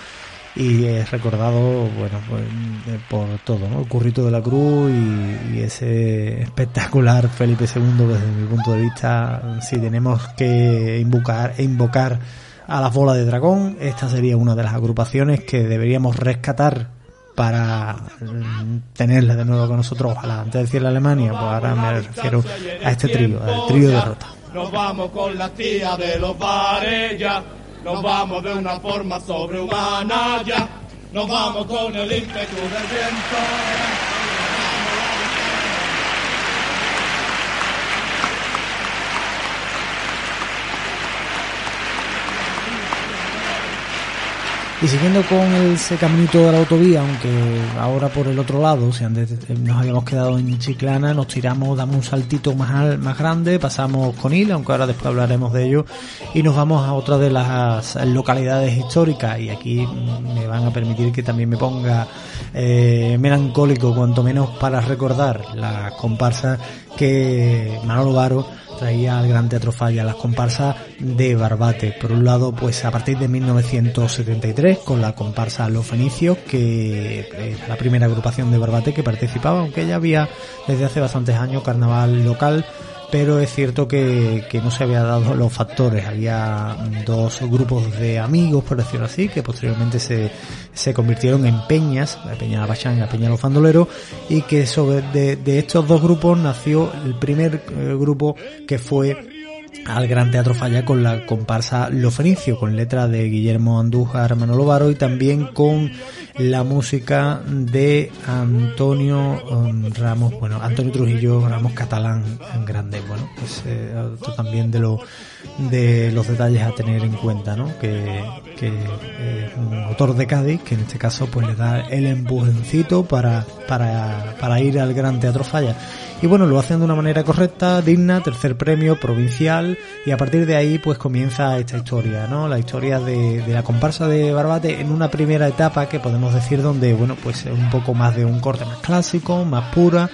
y es recordado bueno pues, eh, por todo ¿no? el currito de la cruz y, ese espectacular Felipe II desde mi punto de vista si tenemos que invocar invocar a la bola de dragón esta sería una de las agrupaciones que deberíamos rescatar para mm, tenerla de nuevo con nosotros ojalá. Antes de decir la Alemania pues ahora me refiero a este trío al trío de rota. Nos vamos con la tía de los bares ya nos vamos de una forma sobrehumana ya, nos vamos con el ímpetu del viento. Y siguiendo con ese caminito de la autovía, aunque ahora por el otro lado, si antes nos habíamos quedado en Chiclana, nos tiramos, damos un saltito más, más grande, pasamos con Ile, aunque ahora después hablaremos de ello, y nos vamos a otra de las localidades históricas, y aquí me van a permitir que también me ponga eh, melancólico, cuanto menos para recordar las comparsas que Manolo Varo traía al Gran Teatro Falla las comparsas de Barbate. Por un lado, pues a partir de 1973, con la comparsa Los Fenicios, que era la primera agrupación de Barbate que participaba, aunque ya había desde hace bastantes años carnaval local pero es cierto que, que, no se había dado los factores. Había dos grupos de amigos, por decirlo así, que posteriormente se, se convirtieron en peñas, la Peña La Pachanga, Peña Los Fandoleros, y que sobre de, de estos dos grupos nació el primer eh, grupo que fue al Gran Teatro Falla con la comparsa Lo Fenicio, con letra de Guillermo Andújar, Manolo Varo y también con la música de Antonio um, Ramos, bueno, Antonio Trujillo Ramos Catalán en grande, bueno, pues eh, también de lo de los detalles a tener en cuenta, ¿no? Que, que es un autor de Cádiz, que en este caso pues le da el empujoncito para, para, para ir al Gran Teatro Falla. Y bueno, lo hacen de una manera correcta, digna, tercer premio, provincial, y a partir de ahí pues comienza esta historia, ¿no? La historia de, de la comparsa de Barbate en una primera etapa que podemos decir donde, bueno, pues es un poco más de un corte más clásico, más pura,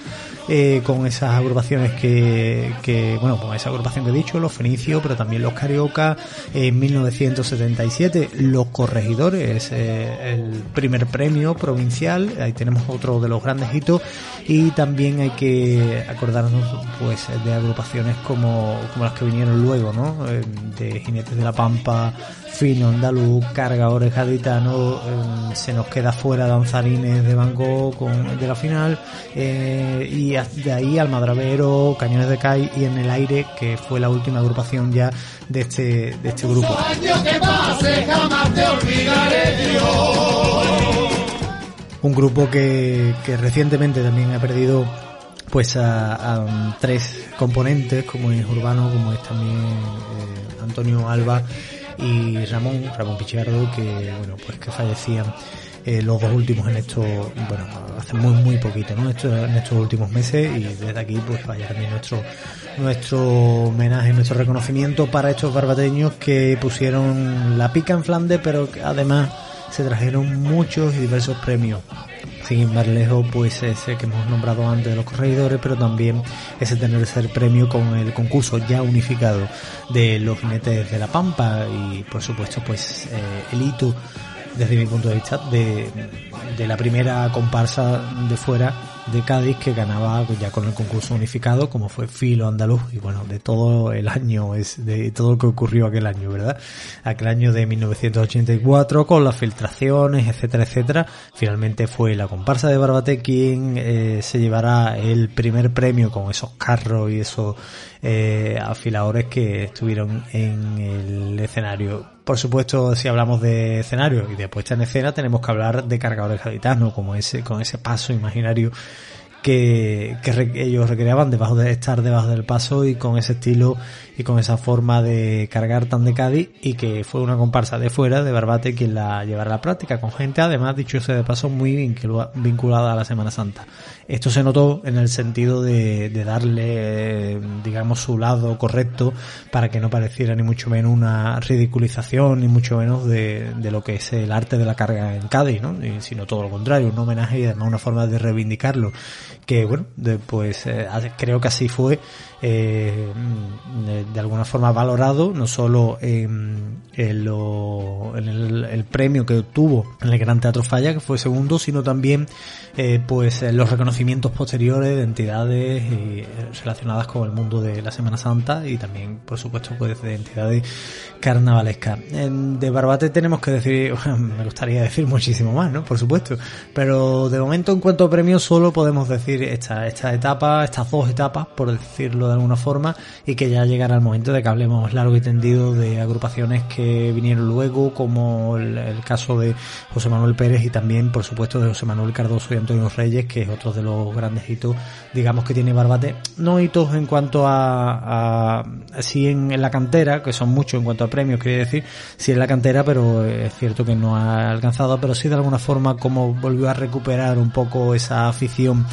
eh, con esas agrupaciones que, que, bueno, con esa agrupación que he dicho, los Fenicios, pero también los Carioca, en 1977, los Corregidores, eh, el primer premio provincial, ahí tenemos otro de los grandes hitos, y también hay que acordarnos, pues, de agrupaciones como, como las que vinieron luego, ¿no? Eh, de Jinetes de la Pampa, Fino, Andaluz, Cargadores Gaditano, eh, se nos queda fuera Danzarines de Banco con, de la final, eh, y de ahí Almadravero, Cañones de Cai y En el Aire, que fue la última agrupación ya de este, de este grupo. Un grupo que, que recientemente también ha perdido pues a, a, tres componentes como es Urbano, como es también eh, Antonio Alba y Ramón, Ramón Pichardo, que bueno pues que fallecían eh, los dos últimos en esto, bueno, hace muy muy poquito, ¿no? Esto, en estos últimos meses y desde aquí pues vaya también nuestro nuestro homenaje, nuestro reconocimiento para estos barbateños que pusieron la pica en Flandes, pero que además se trajeron muchos y diversos premios. Sin ir más lejos, pues ese que hemos nombrado antes de los corregidores, pero también ese tener ese premio con el concurso ya unificado de los jinetes de la Pampa y por supuesto pues eh, el hito desde mi punto de vista de, de la primera comparsa de fuera de Cádiz que ganaba ya con el concurso unificado como fue Filo Andaluz. Y bueno de todo el año es de todo lo que ocurrió aquel año verdad aquel año de 1984 con las filtraciones etcétera etcétera finalmente fue la comparsa de Barbate quien eh, se llevará el primer premio con esos carros y esos eh, afiladores que estuvieron en el escenario por supuesto, si hablamos de escenario y de puesta en escena, tenemos que hablar de cargadores gaditanos, como ese, con ese paso imaginario que, que ellos recreaban debajo de estar debajo del paso y con ese estilo y con esa forma de cargar tan de Cádiz y que fue una comparsa de fuera de Barbate quien la llevara a la práctica con gente además dicho sea de paso muy vinculada a la Semana Santa esto se notó en el sentido de, de darle digamos su lado correcto para que no pareciera ni mucho menos una ridiculización ni mucho menos de, de lo que es el arte de la carga en Cádiz ¿no? Sino todo lo contrario un homenaje y además una forma de reivindicarlo que bueno pues eh, creo que así fue eh, de, de, alguna forma valorado no solo en, lo, el, premio que obtuvo en el Gran Teatro Falla que fue segundo sino también eh, pues los reconocimientos posteriores de entidades relacionadas con el mundo de la Semana Santa y también por supuesto pues de entidades carnavalescas. De Barbate tenemos que decir me gustaría decir muchísimo más no por supuesto. Pero de momento en cuanto a premios solo podemos decir esta, esta etapa estas dos etapas por decirlo de alguna forma y que ya llegará el momento de que hablemos largo y tendido de agrupaciones que vinieron luego como el, caso de José Manuel Pérez y también por supuesto de José Manuel Cardoso y Antonio Reyes que es otro de los grandes hitos digamos que tiene Barbate. No hitos en cuanto a, a sí en, en, la cantera que son muchos en cuanto a premios quiere decir sí en la cantera pero es cierto que no ha alcanzado pero sí de alguna forma como volvió a recuperar un poco esa afición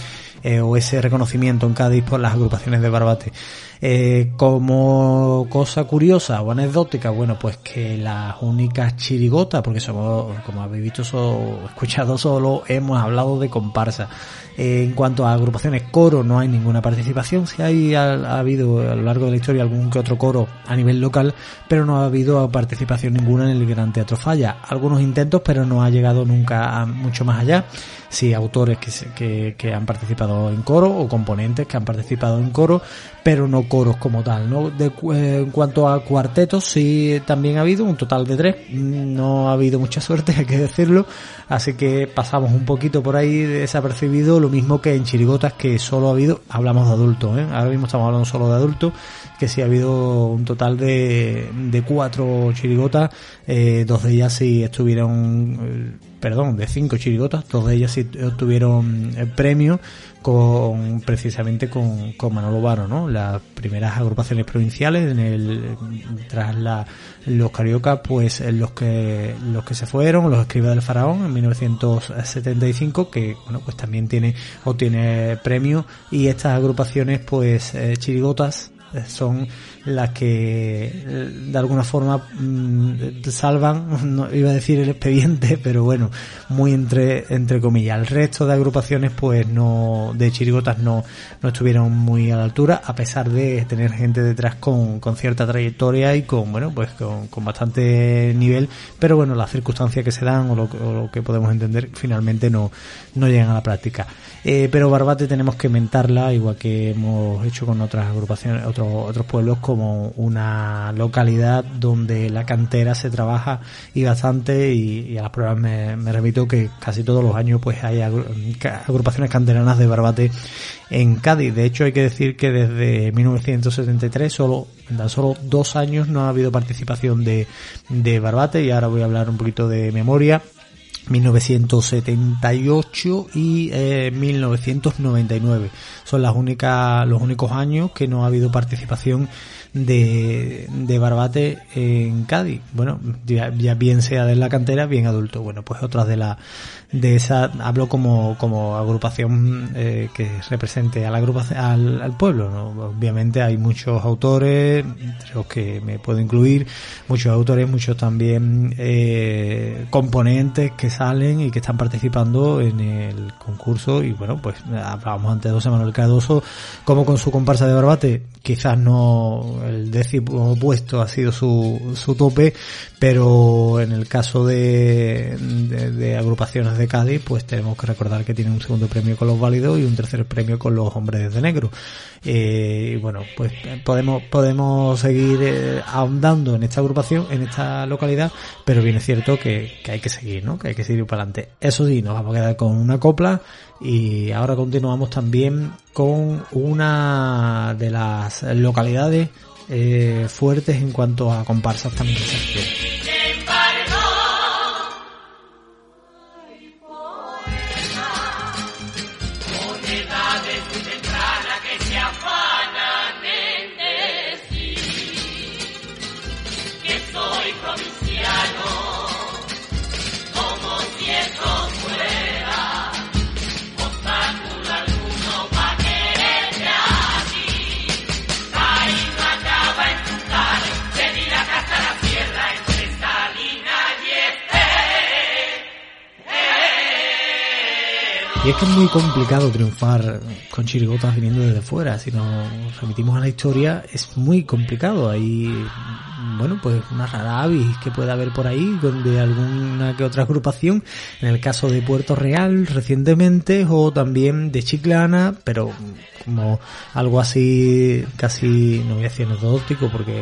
eh, o ese reconocimiento en Cádiz por las agrupaciones de Barbate. Eh, como cosa curiosa o anecdótica, bueno, pues que las únicas chirigotas, porque somos, como habéis visto o escuchado solo, hemos hablado de comparsa. Eh, en cuanto a agrupaciones coro, no hay ninguna participación. Si hay, ha, habido a lo largo de la historia algún que otro coro a nivel local, pero no ha habido participación ninguna en el Gran Teatro Falla. Algunos intentos, pero no ha llegado nunca mucho más allá sí autores que, que, han participado en coro o componentes que han participado en coro, pero no coros como tal, ¿no? Eh, en cuanto a cuartetos, sí también ha habido un total de tres, no ha habido mucha suerte, hay que decirlo, así que pasamos un poquito por ahí desapercibido, lo mismo que en chirigotas que solo ha habido, hablamos de adultos, ¿eh? ahora mismo estamos hablando solo de adultos, que sí ha habido un total de, de cuatro chirigotas, eh, dos de ellas sí estuvieron, eh, perdón, de cinco chirigotas, de ellas sí obtuvieron el premio con precisamente con, Manolo Varo, ¿no? Las primeras agrupaciones provinciales en el tras la, los carioca, pues los que los que se fueron, los escribas del faraón en 1975, que bueno pues también tiene obtiene premio y estas agrupaciones pues eh, chirigotas son las que eh, de alguna forma mm, salvan, no iba a decir el expediente, pero bueno, muy entre, entre comillas. El resto de agrupaciones pues no, de chirigotas no, no estuvieron muy a la altura, a pesar de tener gente detrás con, con cierta trayectoria y con, bueno, pues con, con bastante nivel, pero bueno, las circunstancias que se dan o lo, o lo que podemos entender finalmente no, no llegan a la práctica. Eh, pero Barbate tenemos que mentarla, igual que hemos hecho con otras agrupaciones, otros, otros pueblos, una localidad donde la cantera se trabaja y bastante, y, a las pruebas me, me, remito que casi todos los años pues hay agrupaciones canteranas de Barbate en Cádiz. De hecho, hay que decir que desde 1973, solo, en solo dos años no ha habido participación de, de Barbate, y ahora voy a hablar un poquito de memoria. 1978 y eh, 1999 son las únicas los únicos años que no ha habido participación de, de Barbate en Cádiz. Bueno ya, ya, bien sea de la cantera bien adulto. Bueno pues otras de la de esa hablo como, como agrupación eh, que represente a la agrupación, al, al pueblo ¿no? obviamente hay muchos autores entre los que me puedo incluir muchos autores muchos también eh, componentes que salen y que están participando en el concurso y bueno pues hablábamos antes de José Manuel Cardoso como con su comparsa de Barbate quizás no el décimo puesto ha sido su, su tope pero en el caso de, de, de agrupaciones de Cádiz, pues tenemos que recordar que tiene un segundo premio con los válidos y un tercer premio con los hombres de negro. Eh, y bueno, pues podemos, podemos seguir eh, ahondando en esta agrupación, en esta localidad, pero bien es cierto que, hay que seguir, ¿no? Que hay que seguir para adelante. Eso sí, nos vamos a quedar con una copla y ahora continuamos también con una de las localidades eh, fuertes en cuanto a comparsas también se Y es que es muy complicado triunfar con chirigotas viniendo desde fuera. Si nos remitimos a la historia, es muy complicado. Hay, bueno, pues una rara avis que puede haber por ahí, de alguna que otra agrupación. En el caso de Puerto Real, recientemente, o también de Chiclana, pero como algo así, casi, no voy a decir anecdótico, porque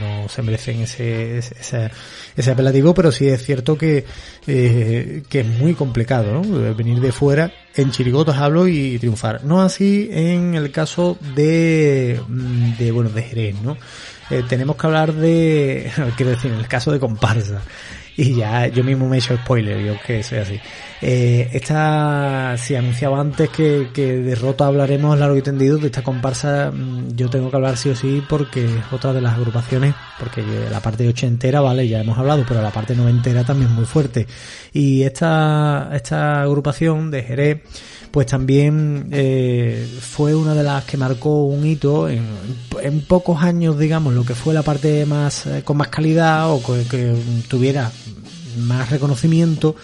no se merecen ese, ese, ese apelativo, pero sí es cierto que, eh, que es muy complicado, ¿no? Venir de fuera en chirigotas hablo y triunfar. No así en el caso de, de bueno, de Jerez, ¿no? Eh, tenemos que hablar de, quiero decir, en el caso de comparsa. y ya yo mismo me he hecho spoiler, yo que soy así. Eh, esta, si anunciaba antes que, que de Rota hablaremos largo y tendido, de esta comparsa mm, yo tengo que hablar sí o sí porque es otra de las agrupaciones, porque la parte ochentera, vale, ya hemos hablado, pero la parte noventera también es muy fuerte. Y esta, esta agrupación de Jerez, pues también eh, fue una de las que marcó un hito en, pocos años, digamos, lo que fue la parte más eh, con más calidad o que tuviera más reconocimiento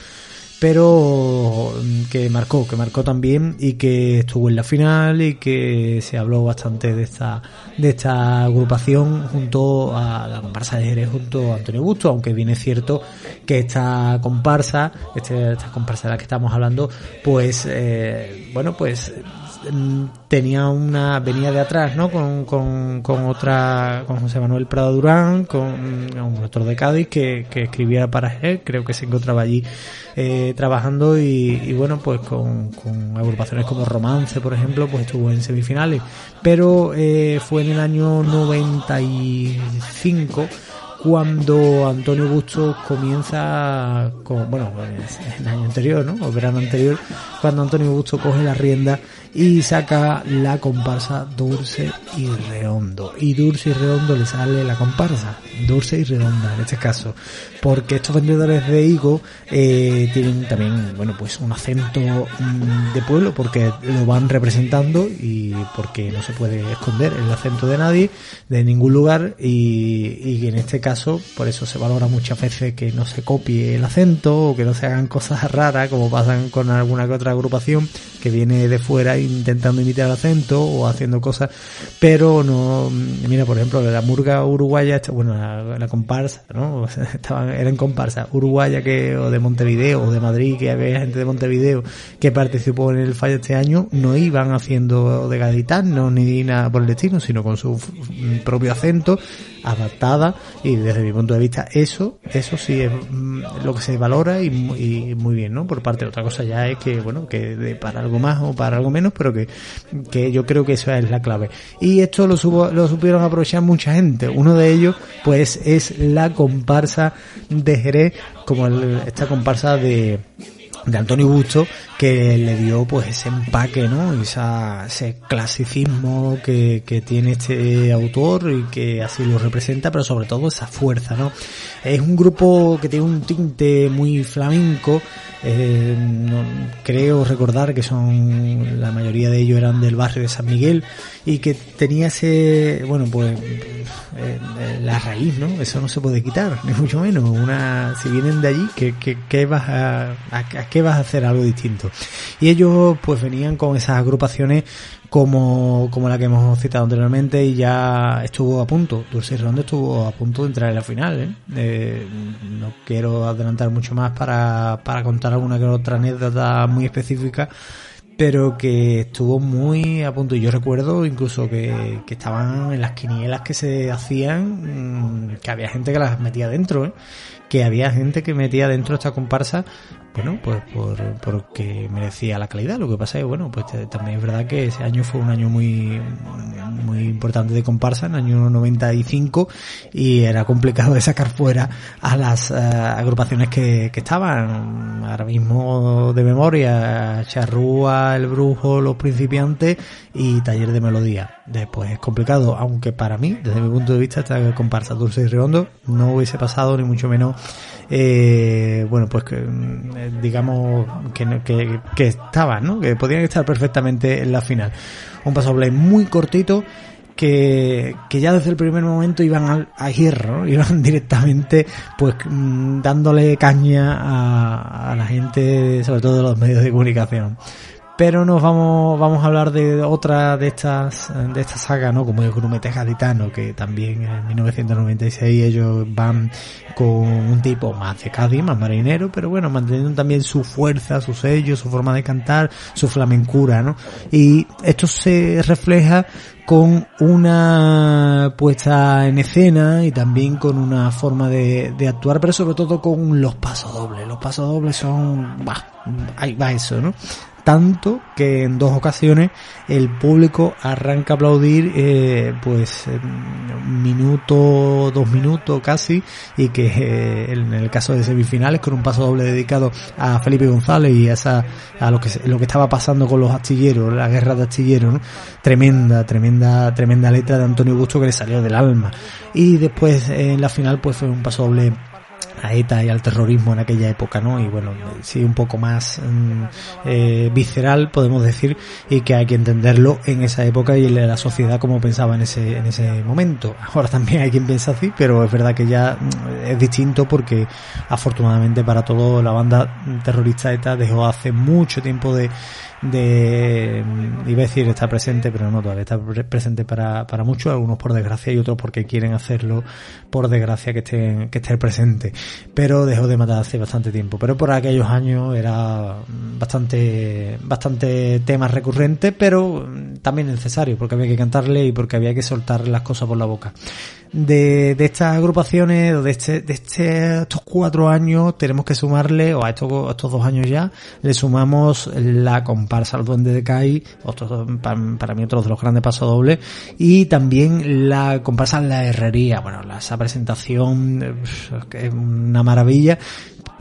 pero mm, que marcó, que marcó también y que estuvo en la final y que se habló bastante de esta de esta agrupación junto a la comparsa de Jerez junto a Antonio Busto, aunque bien es cierto que esta comparsa, este, esta comparsa de la que estamos hablando, pues eh, bueno, pues tenía una venía de atrás no con, con, con otra con José Manuel Prado Durán con un autor de Cádiz que, que escribía para él creo que se encontraba allí eh, trabajando y, y, bueno pues con, con, agrupaciones como Romance por ejemplo pues estuvo en semifinales pero eh, fue en el año 95 cuando Antonio Bustos comienza con, bueno, el año anterior, ¿no? O verano anterior, cuando Antonio Bustos coge la rienda y saca la comparsa Dulce y Redondo. Y Dulce y Redondo le sale la comparsa, Dulce y Redonda en este caso, porque estos vendedores de higo eh, tienen también, bueno, pues un acento mm, de pueblo porque lo van representando y porque no se puede esconder el acento de nadie, de ningún lugar. Y, y en este caso por eso se valora muchas veces que no se copie el acento o que no se hagan cosas raras como pasan con alguna que otra agrupación que viene de fuera intentando imitar acento o haciendo cosas, pero no, mira, por ejemplo, la murga uruguaya, bueno, la, la comparsa, ¿no? Estaban, eran comparsa uruguaya que, o de Montevideo, o de Madrid, que había gente de Montevideo que participó en el fallo este año, no iban haciendo de gaditanos ni nada por el destino, sino con su propio acento, adaptada, y desde mi punto de vista, eso, eso sí es lo que se valora y, y muy bien, ¿no? Por parte de otra cosa ya es que, bueno, que de, para algo más o para algo menos, pero que, que yo creo que eso es la clave. Y esto lo, supo, lo supieron aprovechar mucha gente. Uno de ellos, pues, es la comparsa de Jerez, como el, esta comparsa de, de Antonio Busto que le dio pues ese empaque, ¿no? Ese clasicismo que, que tiene este autor y que así lo representa, pero sobre todo esa fuerza, ¿no? Es un grupo que tiene un tinte muy flamenco, eh, creo recordar que son, la mayoría de ellos eran del barrio de San Miguel y que tenía ese, bueno, pues eh, la raíz, ¿no? Eso no se puede quitar, ni mucho menos. Una, si vienen de allí, ¿qué, qué, qué vas a, a, a qué vas a hacer algo distinto? Y ellos pues venían con esas agrupaciones como, como la que hemos citado anteriormente y ya estuvo a punto, Dulce Redondo estuvo a punto de entrar en la final. ¿eh? Eh, no quiero adelantar mucho más para, para contar alguna que otra anécdota muy específica pero que estuvo muy a punto. Yo recuerdo incluso que, que estaban en las quinielas que se hacían, mmm, que había gente que las metía dentro, ¿eh? que había gente que metía dentro esta comparsa, bueno, pues por, porque merecía la calidad. Lo que pasa es, bueno, pues también es verdad que ese año fue un año muy, muy importante de comparsa, en el año 95, y era complicado de sacar fuera a las uh, agrupaciones que, que estaban. Ahora mismo de memoria, Charrúa, El Brujo, Los Principiantes y Taller de Melodía. Después es complicado, aunque para mí, desde mi punto de vista, esta comparsa Dulce y Redondo no hubiese pasado ni mucho menos eh, bueno, pues que, digamos que, que, que estaban, ¿no? Que podían estar perfectamente en la final. Un paso play muy cortito que, que ya desde el primer momento iban a, a hierro, iban directamente pues dándole caña a, a la gente, sobre todo de los medios de comunicación pero nos vamos vamos a hablar de otra de estas de esta saga no como el grumete gaditano que también en 1996 ellos van con un tipo más de Cádiz más marinero pero bueno manteniendo también su fuerza su sello su forma de cantar su flamencura no y esto se refleja con una puesta en escena y también con una forma de, de actuar, pero sobre todo con los pasos dobles. Los pasos dobles son, bah, ahí va eso, ¿no? Tanto que en dos ocasiones el público arranca a aplaudir eh, pues un minuto, dos minutos casi y que eh, en el caso de semifinales con un paso doble dedicado a Felipe González y a, esa, a lo que lo que estaba pasando con los astilleros, la guerra de astilleros, ¿no? tremenda, tremenda, tremenda letra de Antonio Busto que le salió del alma y después en la final pues fue un paso doble a ETA y al terrorismo en aquella época, ¿no? Y bueno, sí, un poco más mm, eh, visceral, podemos decir, y que hay que entenderlo en esa época y la sociedad como pensaba en ese, en ese momento. Ahora también hay quien piensa así, pero es verdad que ya mm, es distinto porque afortunadamente para todo la banda terrorista ETA dejó hace mucho tiempo de de, iba a decir está presente, pero no todavía está presente para, para muchos, algunos por desgracia y otros porque quieren hacerlo por desgracia que estén, que esté presente. Pero dejó de matar hace bastante tiempo. Pero por aquellos años era bastante, bastante tema recurrente, pero también necesario porque había que cantarle y porque había que soltar las cosas por la boca de, de estas agrupaciones, de, este, de este, estos cuatro años, tenemos que sumarle, o a estos, estos dos años ya, le sumamos la comparsa al Duende de Kai, otro, para, mí otro de los grandes pasos dobles, y también la comparsa en la herrería, bueno, esa presentación, que es una maravilla,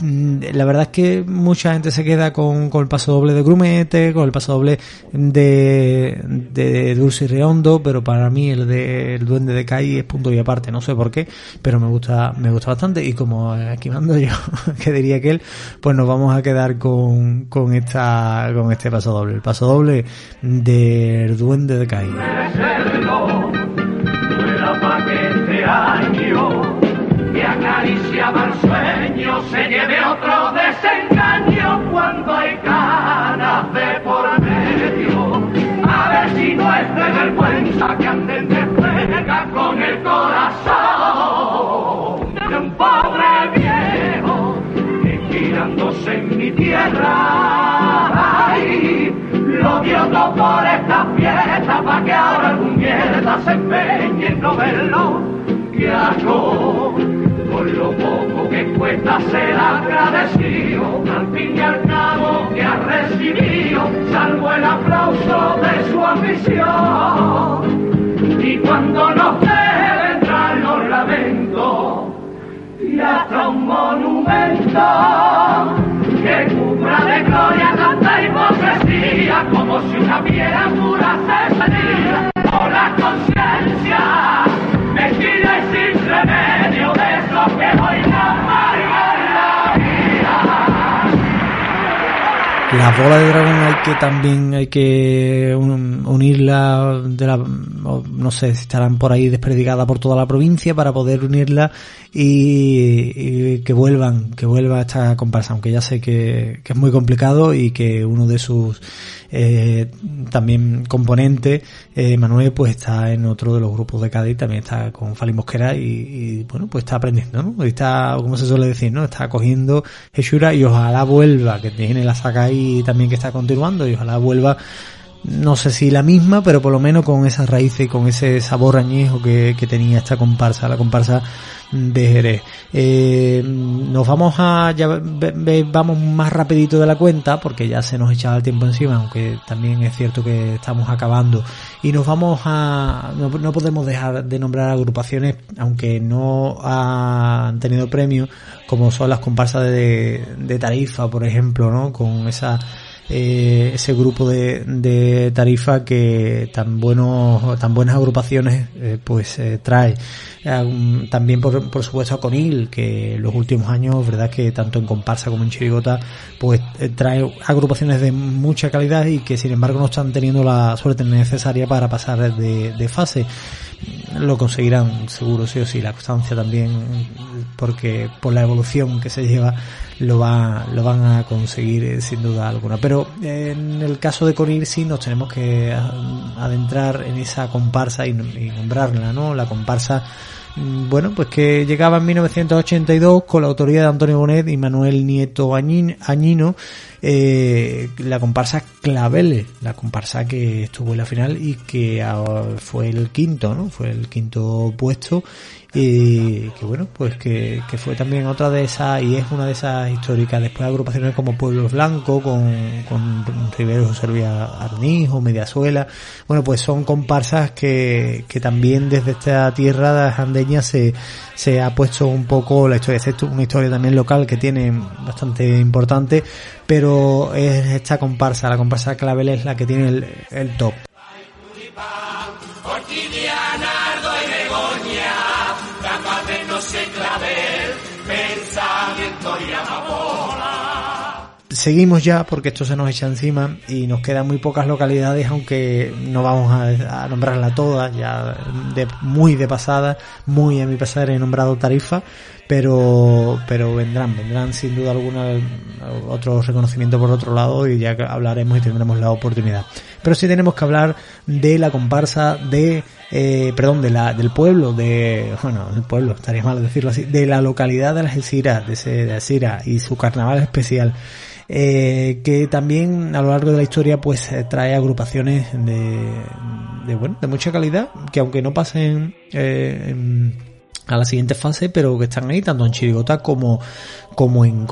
la verdad es que mucha gente se queda con, con el paso doble de Grumete, con el paso doble de, de Dulce y Redondo, pero para mí el de el Duende de Kai es punto y aparte, no sé por qué, pero me gusta, me gusta bastante. Y como aquí mando yo, que diría que él, pues nos vamos a quedar con, con esta, con este paso doble, el paso doble del Duende de Kai que ahora algún mierda se empeñe en no verlo que hago por lo poco que cuesta ser agradecido, al fin y al cabo que ha recibido, salvo el aplauso de su ambición. Y cuando nos debe entrar los lamentos, y hasta un monumento que cubra de gloria tanta hipocresía, como si una piedra dura se remedio de la bola de dragón hay que también hay que unirla de la no sé si estarán por ahí desperdigada por toda la provincia para poder unirla y, que vuelvan que vuelva esta comparsa aunque ya sé que, que es muy complicado y que uno de sus eh, también componente, eh, Manuel pues está en otro de los grupos de Cádiz, también está con Fali Mosquera y, bueno, pues está aprendiendo, ¿no? Está, como se suele decir, ¿no? Está cogiendo Heshura y ojalá vuelva, que tiene la saca ahí también que está continuando y ojalá vuelva no sé si la misma, pero por lo menos con esas raíces y con ese sabor añejo que, que tenía esta comparsa, la comparsa de Jerez. Eh, nos vamos a, ya vamos más rapidito de la cuenta porque ya se nos echaba el tiempo encima, aunque también es cierto que estamos acabando. Y nos vamos a, no, podemos dejar de nombrar agrupaciones, aunque no han tenido premio, como son las comparsas de, de Tarifa, por ejemplo, ¿no? Con esa eh, ese grupo de, de, tarifa que tan buenos tan buenas agrupaciones eh, pues eh, trae. Eh, también por, por supuesto a Conil que en los últimos años verdad que tanto en comparsa como en chirigota pues trae agrupaciones de mucha calidad y que sin embargo no están teniendo la suerte necesaria para pasar de, de fase lo conseguirán seguro sí o sí. La constancia también porque por la evolución que se lleva lo va lo van a conseguir eh, sin duda alguna. Pero en el caso de Conir sí nos tenemos que adentrar en esa comparsa y, nombrarla no la comparsa mm, bueno, pues que llegaba en 1982 con la autoría de Antonio Bonet y Manuel Nieto Añino, eh, la comparsa Clavele, la comparsa que estuvo en la final y que fue el quinto, ¿no? Fue el quinto puesto. Y que bueno, pues que, que fue también otra de esas, y es una de esas históricas, después agrupaciones como Pueblos Blanco, con, con Rivero Servía Arniz o Mediasuela, bueno, pues son comparsas que, que también desde esta tierra de andeña se, se ha puesto un poco la historia, es una historia también local que tiene bastante importante, pero es esta comparsa, la comparsa Clavel es la que tiene el, el top. Seguimos ya porque esto se nos echa encima y nos quedan muy pocas localidades, aunque no vamos a, nombrarla todas, ya de, muy de pasada, muy a mi pesar he nombrado Tarifa, pero, pero vendrán, vendrán sin duda alguna otros reconocimientos por otro lado y ya hablaremos y tendremos la oportunidad. Pero sí tenemos que hablar de la comparsa de, eh, perdón, de la, del pueblo, de, bueno, el pueblo, estaría mal decirlo así, de la localidad de Algeciras, de, de Algeciras y su carnaval especial. Eh, que también a lo largo de la historia pues eh, trae agrupaciones de, de, bueno de mucha calidad que aunque no pasen eh, a la siguiente fase, pero que están ahí tanto en Chirigota como, como en,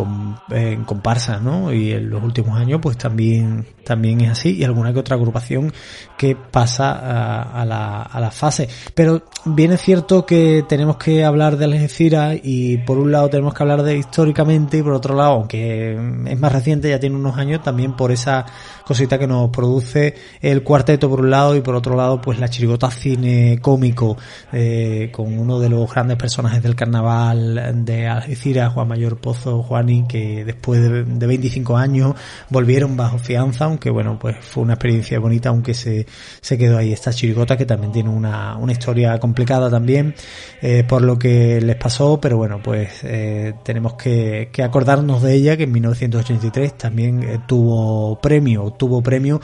comparsa, ¿no? Y en los últimos años pues también, también es así y alguna que otra agrupación que pasa a, a, la, a la fase. Pero bien es cierto que tenemos que hablar de Algeciras y por un lado tenemos que hablar de históricamente y por otro lado, aunque es más reciente, ya tiene unos años, también por esa cosita que nos produce el cuarteto por un lado y por otro lado pues la chirigota cine cómico eh, con uno de los grandes personajes del carnaval de Algeciras, Juan Mayor Pozo Juani, que después de, de 25 años volvieron bajo fianza, aunque bueno, pues fue una experiencia bonita, aunque se, se quedó ahí esta chirigota que también tiene una, una historia complicada también eh, por lo que les pasó, pero bueno, pues eh, tenemos que, acordarnos de ella, que en 1983 también eh, tuvo premio, tuvo premio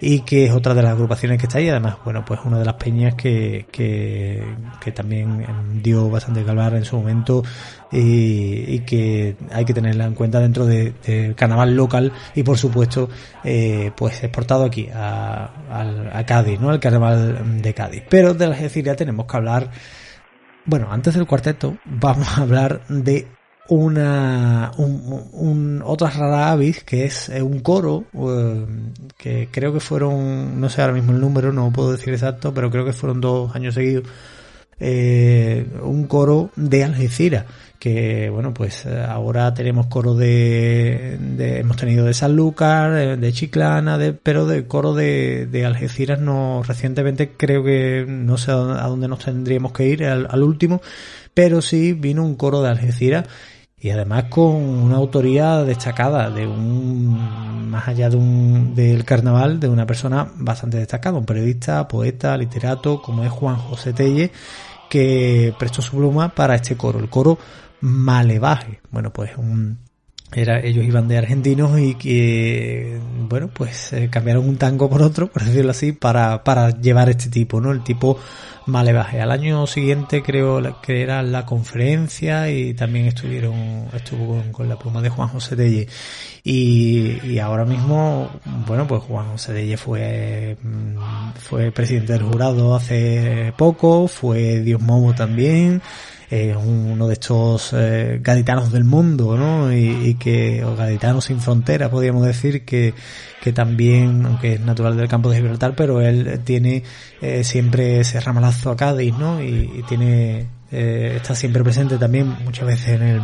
y que es otra de las agrupaciones que está ahí. Además, bueno, pues una de las peñas que, que, que también dio bastante calvar en su momento y, y, que hay que tenerla en cuenta dentro del de carnaval local y por supuesto eh, pues exportado aquí a, a, a, Cádiz, ¿no? Al carnaval de Cádiz. Pero de Algeciras tenemos que hablar, bueno, antes del cuarteto vamos a hablar de una un, un, otra rara avis que es un coro uh, que creo que fueron no sé ahora mismo el número no puedo decir exacto pero creo que fueron dos años seguidos eh, un coro de Algeciras que bueno pues ahora tenemos coro de, de hemos tenido de Sanlúcar de, de Chiclana de, pero de coro de, de Algeciras no recientemente creo que no sé a dónde nos tendríamos que ir al, al último pero sí vino un coro de Algeciras y además con una autoría destacada de un más allá de un del carnaval de una persona bastante destacada un periodista poeta literato como es Juan José Telle que prestó su pluma para este coro el coro Malevaje. Bueno pues un era, ellos iban de argentinos y que, bueno, pues eh, cambiaron un tango por otro, por decirlo así, para, para llevar este tipo, ¿no? El tipo Malevaje. Al año siguiente creo que era la conferencia y también estuvieron, estuvo con, la pluma de Juan José Delle. Y, y ahora mismo, bueno, pues Juan José Delle fue, fue presidente del jurado hace poco, fue Dios Momo también, eh, uno de estos eh, gaditanos del mundo, ¿no? Y, que, o gaditanos sin fronteras, podríamos decir, que, que también, aunque es natural del campo de Gibraltar, pero él tiene eh, siempre ese ramalazo a Cádiz, ¿no? Y, y tiene, eh, está siempre presente también muchas veces en el,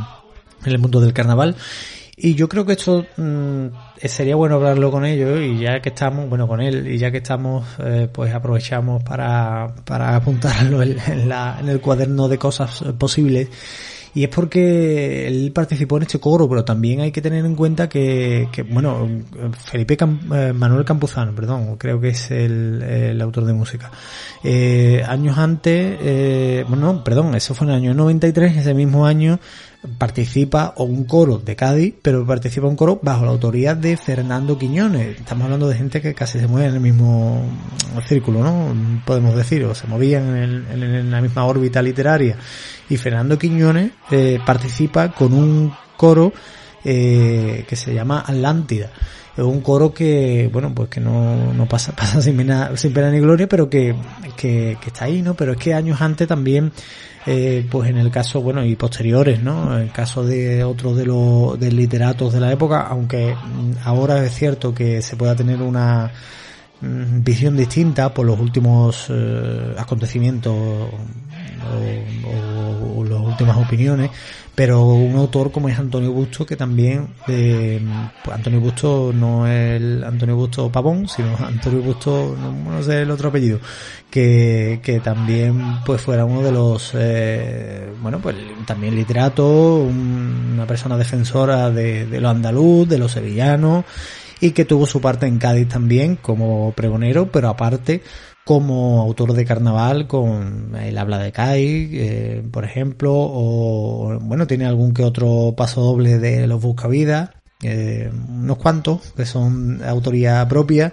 en el mundo del carnaval. Y yo creo que esto mmm, sería bueno hablarlo con ellos y ya que estamos, bueno, con él, y ya que estamos, eh, pues aprovechamos para, para apuntarlo en, la, en el cuaderno de cosas posibles. Y es porque él participó en este coro, pero también hay que tener en cuenta que, que bueno, Felipe Cam eh, Manuel Campuzano, perdón, creo que es el, el autor de música. Eh, años antes, eh, bueno, perdón, eso fue en el año 93, ese mismo año, participa o un coro de Cádiz, pero participa un coro bajo la autoría de Fernando Quiñones. Estamos hablando de gente que casi se mueve en el mismo círculo, ¿no? Podemos decir, o se movían en, el, en la misma órbita literaria. Y Fernando Quiñones eh, participa con un coro eh, que se llama Atlántida. Es un coro que, bueno, pues que no, no pasa, pasa sin pena, sin pena ni gloria, pero que, que, que está ahí, ¿no? Pero es que años antes también eh, pues en el caso, bueno, y posteriores, ¿no? En el caso de otros de los de literatos de la época, aunque ahora es cierto que se pueda tener una mm, visión distinta por los últimos eh, acontecimientos o, o, las últimas opiniones, pero un autor como es Antonio Busto que también eh, pues Antonio Busto no es Antonio Busto Pavón sino Antonio Busto no, no sé el otro apellido que, que también pues fuera uno de los eh, bueno pues también literato un, una persona defensora de, de lo andaluz de los sevillanos y que tuvo su parte en Cádiz también como pregonero pero aparte como autor de carnaval con El habla de Kai, eh, por ejemplo, o bueno, tiene algún que otro paso doble de Los Buscavidas, eh, unos cuantos que son autoría propia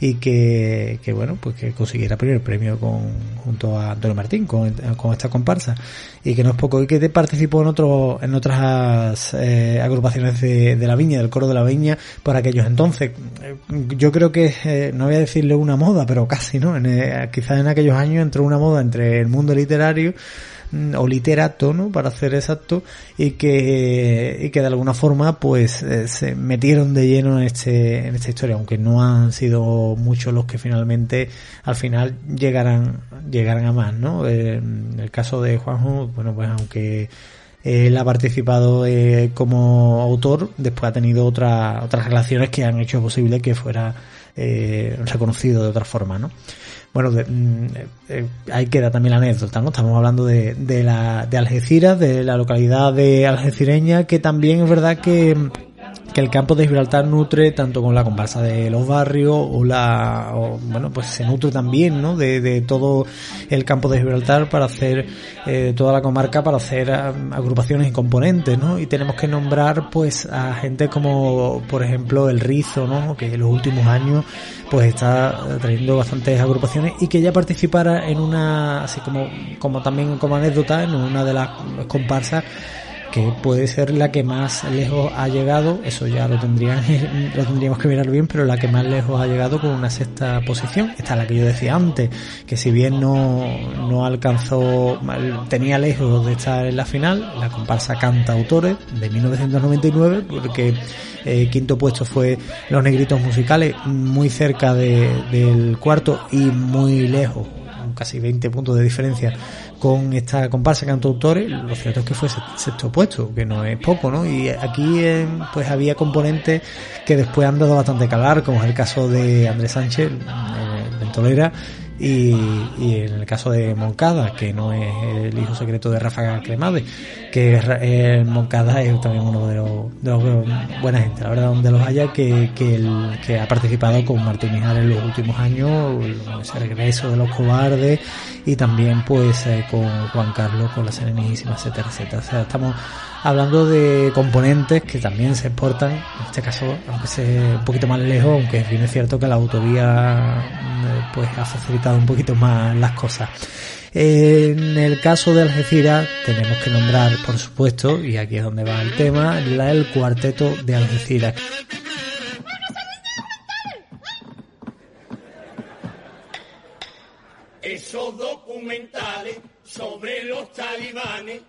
y que, que bueno pues que consiguiera primer premio con junto a Antonio Martín con, esta comparsa. Y que no es poco y que participó en otro en otras eh, agrupaciones de, de, la viña del coro de la viña por aquellos entonces. Yo creo que eh, no voy a decirle una moda pero casi no en, eh, quizás en aquellos años entró una moda entre el mundo literario o literato, ¿no? Para hacer exacto, y que, y que de alguna forma, pues, eh, se metieron de lleno en este, en esta historia, aunque no han sido muchos los que finalmente, al final, llegarán, llegarán a más, ¿no? En el caso de Juanjo, bueno, pues aunque él ha participado eh, como autor, después ha tenido otra, otras relaciones que han hecho posible que fuera eh, reconocido de otra forma, ¿no? Bueno, de, eh, ahí queda también la anécdota, ¿no? Estamos hablando de, de, la, de Algeciras, de la localidad de Algecireña, que también es verdad que, que el campo de Gibraltar nutre tanto con la comparsa de los barrios o la, o, bueno, pues se nutre también, ¿no? De, de todo el campo de Gibraltar para hacer, eh, toda la comarca para hacer um, agrupaciones y componentes, ¿no? Y tenemos que nombrar, pues, a gente como, por ejemplo, el Rizo, ¿no? Que en los últimos años pues está trayendo bastantes agrupaciones y que ya participara en una, así como, como también como anécdota, en una de las comparsas que puede ser la que más lejos ha llegado, eso ya lo tendrían, lo tendríamos que mirar bien, pero la que más lejos ha llegado con una sexta posición, esta es la que yo decía antes, que si bien no, no alcanzó, tenía lejos de estar en la final, la comparsa Canta Autores de 1999, porque eh, quinto puesto fue Los Negritos Musicales, muy cerca de, del cuarto y muy lejos, casi 20 puntos de diferencia con esta comparsa cantautores, lo cierto es que fue sexto puesto, que no es poco, ¿no? Y aquí eh, pues había componentes que después han dado bastante calar, como es el caso de Andrés Sánchez, eh, Ventolera, y, y, en el caso de Moncada, que no es el hijo secreto de Rafa Cremade, que eh, Moncada es también uno de los, de los buena gente, la verdad, donde los haya, que, que, que ha participado con Martín Mijares en los últimos años, ese regreso de los cobardes, y también pues eh, con Juan Carlos, con la Serenísima, etcétera, etcétera. O sea, estamos hablando de componentes que también se exportan, en este caso, aunque sea un poquito más lejos, aunque bien es cierto que la autovía pues ha facilitado un poquito más las cosas. En el caso de Algeciras tenemos que nombrar, por supuesto, y aquí es donde va el tema, la, el cuarteto de Algeciras. Esos documentales sobre los talibanes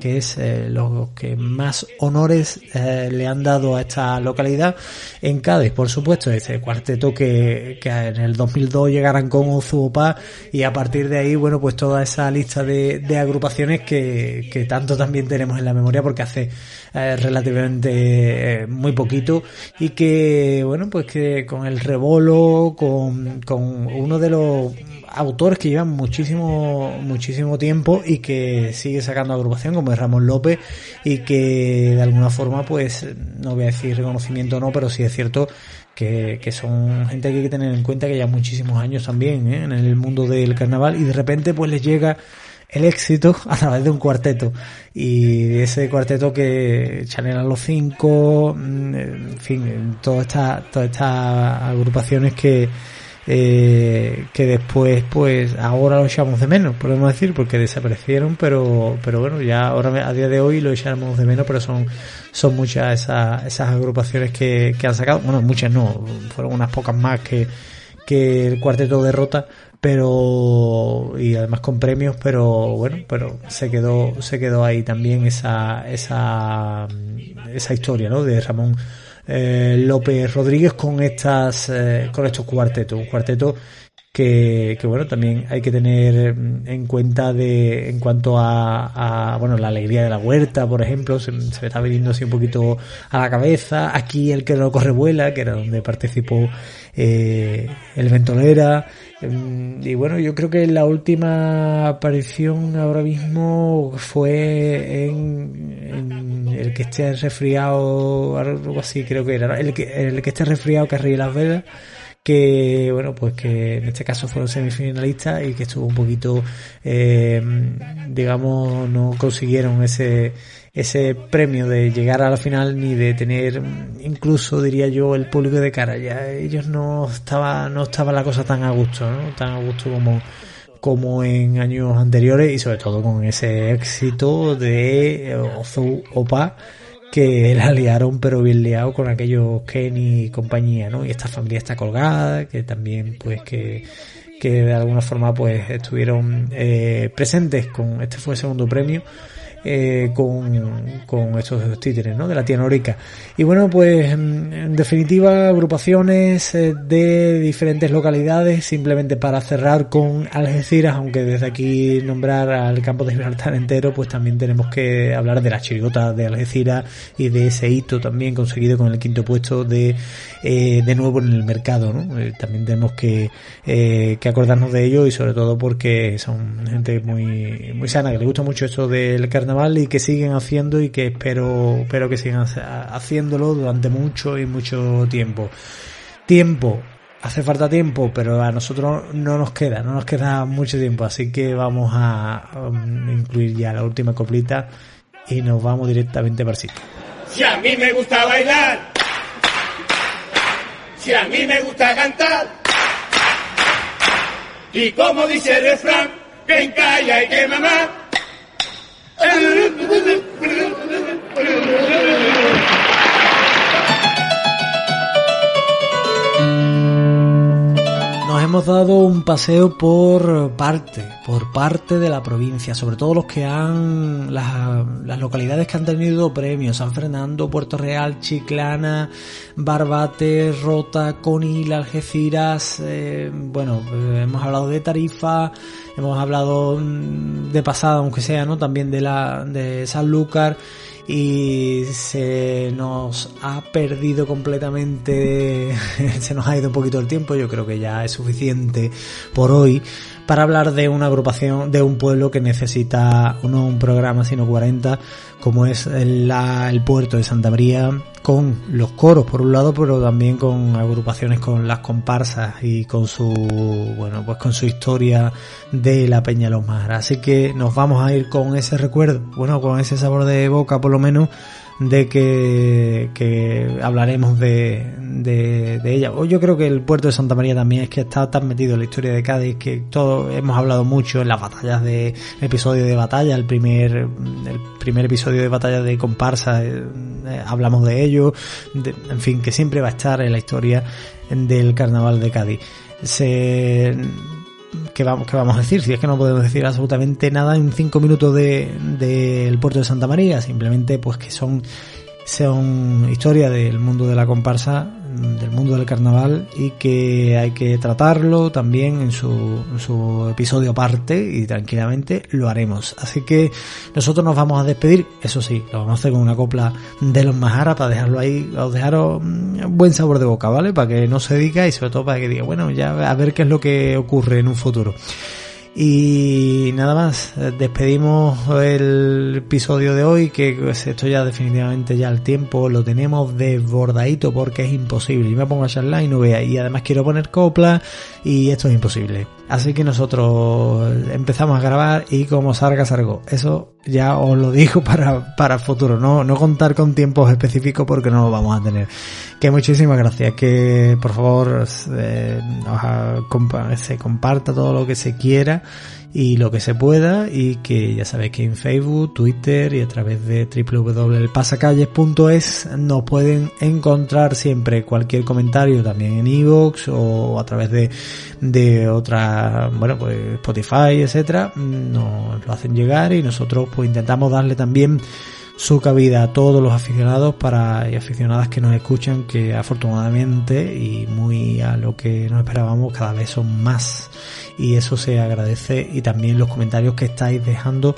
Que es eh, lo que más honores eh, le han dado a esta localidad en Cádiz, por supuesto, este cuarteto que, en el 2002 llegaran con Ozuopa y a partir de ahí, bueno, pues toda esa lista de, de agrupaciones que, que, tanto también tenemos en la memoria porque hace eh, relativamente eh, muy poquito y que, bueno, pues que con el rebolo, con, con uno de los autores que llevan muchísimo muchísimo tiempo y que sigue sacando agrupación como es Ramón López y que de alguna forma pues no voy a decir reconocimiento no pero sí es cierto que, que son gente que hay que tener en cuenta que llevan muchísimos años también ¿eh? en el mundo del carnaval y de repente pues les llega el éxito a través de un cuarteto y ese cuarteto que Chanel a los cinco en fin todas estas todas estas agrupaciones que eh, que después pues ahora lo echamos de menos podemos decir porque desaparecieron pero pero bueno ya ahora a día de hoy lo echamos de menos pero son son muchas esas, esas agrupaciones que, que han sacado. Bueno muchas no fueron unas pocas más que que el cuarteto derrota pero y además con premios pero bueno pero se quedó se quedó ahí también esa esa esa historia no de Ramón eh, López Rodríguez con estas eh, con estos cuartetos. Un cuarteto que, que, bueno también hay que tener en cuenta de en cuanto a, a bueno la alegría de la huerta por ejemplo. Se, se, me está viniendo así un poquito a la cabeza. Aquí el que no corre vuela que era donde participó eh, el Ventolera. Y bueno yo creo que la última aparición ahora mismo fue en, en el que esté resfriado algo así creo que era el que el que esté resfriado que ríe las velas que bueno pues que en este caso fueron semifinalistas y que estuvo un poquito eh, digamos no consiguieron ese ese premio de llegar a la final ni de tener incluso diría yo el público de cara ya ellos no estaba no estaba la cosa tan a gusto ¿no? tan a gusto como como en años anteriores y sobre todo con ese éxito de Ozu Opa que la liaron pero bien liado con aquellos Kenny y compañía, ¿no? Y esta familia está colgada, que también pues que, que de alguna forma pues estuvieron eh, presentes con este fue el segundo premio eh, con, con estos títeres ¿no? de la tía Norica. Y bueno, pues en definitiva, agrupaciones eh, de diferentes localidades, simplemente para cerrar con Algeciras, aunque desde aquí nombrar al campo de Gibraltar entero, pues también tenemos que hablar de la chirigota de Algeciras y de ese hito también conseguido con el quinto puesto de, eh, de nuevo en el mercado. también tenemos que, que acordarnos de ello y sobre todo porque son gente muy, muy sana, que le gusta mucho esto del carnaval y que siguen haciendo y que espero, espero que sigan haciéndolo durante mucho y mucho tiempo. Tiempo, hace falta tiempo, pero a nosotros no nos queda, no nos queda mucho tiempo, así que vamos a um, incluir ya la última coplita y nos vamos directamente para el sitio. Si a mí me gusta bailar, si a mí me gusta cantar, y como dice el refrán, que calla y que mamá, nos hemos dado un paseo por parte, por parte de la provincia, sobre todo los que han, las, localidades que han tenido premios, San Fernando, Puerto Real, Chiclana, Barbate, Rota, Conil, Algeciras, eh, bueno, eh, hemos hablado de Tarifa, hemos hablado de pasada, aunque sea, ¿no? También de la, de Sanlúcar y se nos ha perdido completamente, se nos ha ido un poquito el tiempo, yo creo que ya es suficiente por hoy para hablar de una agrupación, de un pueblo que necesita no un programa sino 40, como es el, la, el puerto de Santa María, con los coros por un lado, pero también con agrupaciones con las comparsas y con su, bueno, pues con su historia de la Peña Los Maras. Así que nos vamos a ir con ese recuerdo, bueno, con ese sabor de boca por lo menos, de que, que hablaremos de, de, de, ella. Yo creo que el puerto de Santa María también es que está tan metido en la historia de Cádiz que todos hemos hablado mucho en las batallas de episodio de batalla, el primer el primer episodio de batalla de comparsa, eh, hablamos de ello, de, en fin, que siempre va a estar en la historia del carnaval de Cádiz. Se ¿qué vamos, qué vamos a decir? Si es que no podemos decir absolutamente nada en cinco minutos del de, puerto de Santa María, simplemente pues que son, son historia del mundo de la comparsa, del mundo del carnaval y que hay que tratarlo también en su, en su episodio aparte y tranquilamente lo haremos. Así que nosotros nos vamos a despedir, eso sí, lo vamos a hacer con una copla de los Majara para dejarlo ahí, os dejaros buen sabor de boca, ¿vale? Para que no se diga y sobre todo para que diga, bueno, ya a ver qué es lo que ocurre en un futuro. Y nada más, despedimos el episodio de hoy, que pues, esto ya definitivamente ya el tiempo lo tenemos desbordadito porque es imposible. Yo me pongo a charlar y no vea, y además quiero poner copla y esto es imposible. Así que nosotros empezamos a grabar y como salga, salgo. Eso ya os lo digo para, para futuro, no, no contar con tiempos específicos porque no lo vamos a tener. Que muchísimas gracias, que por favor eh, se comparta todo lo que se quiera y lo que se pueda y que ya sabéis que en Facebook, Twitter y a través de www.pasacalles.es nos pueden encontrar siempre cualquier comentario también en iVoox o a través de, de otra, bueno, pues Spotify, etcétera, nos lo hacen llegar y nosotros pues intentamos darle también su cabida a todos los aficionados para y aficionadas que nos escuchan que afortunadamente y muy a lo que nos esperábamos cada vez son más. Y eso se agradece y también los comentarios que estáis dejando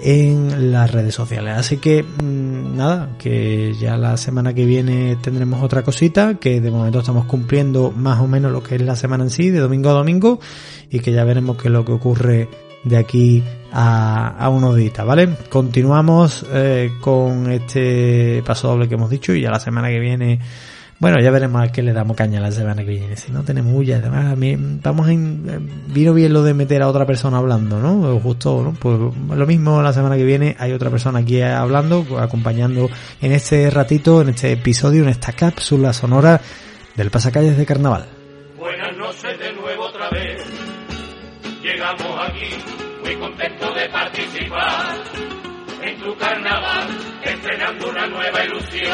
en las redes sociales. Así que mm, nada que ya la semana que viene tendremos otra cosita que de momento estamos cumpliendo más o menos lo que es la semana en sí de domingo a domingo y que ya veremos qué es lo que ocurre de aquí a, a una odita, ¿vale? Continuamos eh, con este paso doble que hemos dicho y ya la semana que viene, bueno, ya veremos a qué le damos caña la semana que viene. Si no tenemos huya, además, vamos en, eh, vino bien lo de meter a otra persona hablando, ¿no? Justo, ¿no? Pues lo mismo la semana que viene hay otra persona aquí hablando, acompañando en este ratito, en este episodio, en esta cápsula sonora del pasacalles de carnaval. Buenas noches de nuevo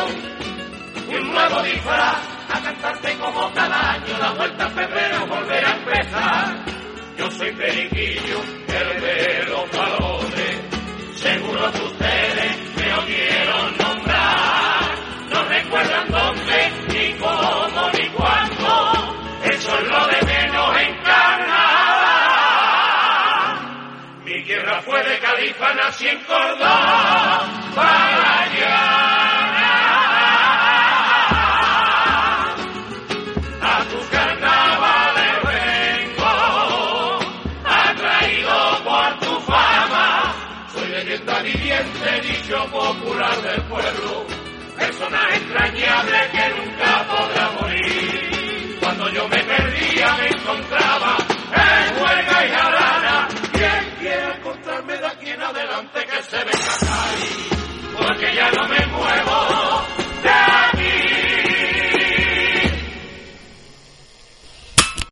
un nuevo disfraz, a cantarte como cada año, la vuelta a febrero volver a empezar. Yo soy Periquillo, el de los valores, seguro que ustedes me oyeron nombrar, no recuerdan dónde, ni cómo, ni cuándo, eso es lo de menos en Mi tierra fue de Califa, nací en Córdoba, para allá. popular del pueblo, persona entrañable que nunca podrá morir. Cuando yo me perdía me encontraba en huelga y jarana, quien quiera cortarme de aquí en adelante que se venga ahí, porque ya no me muevo.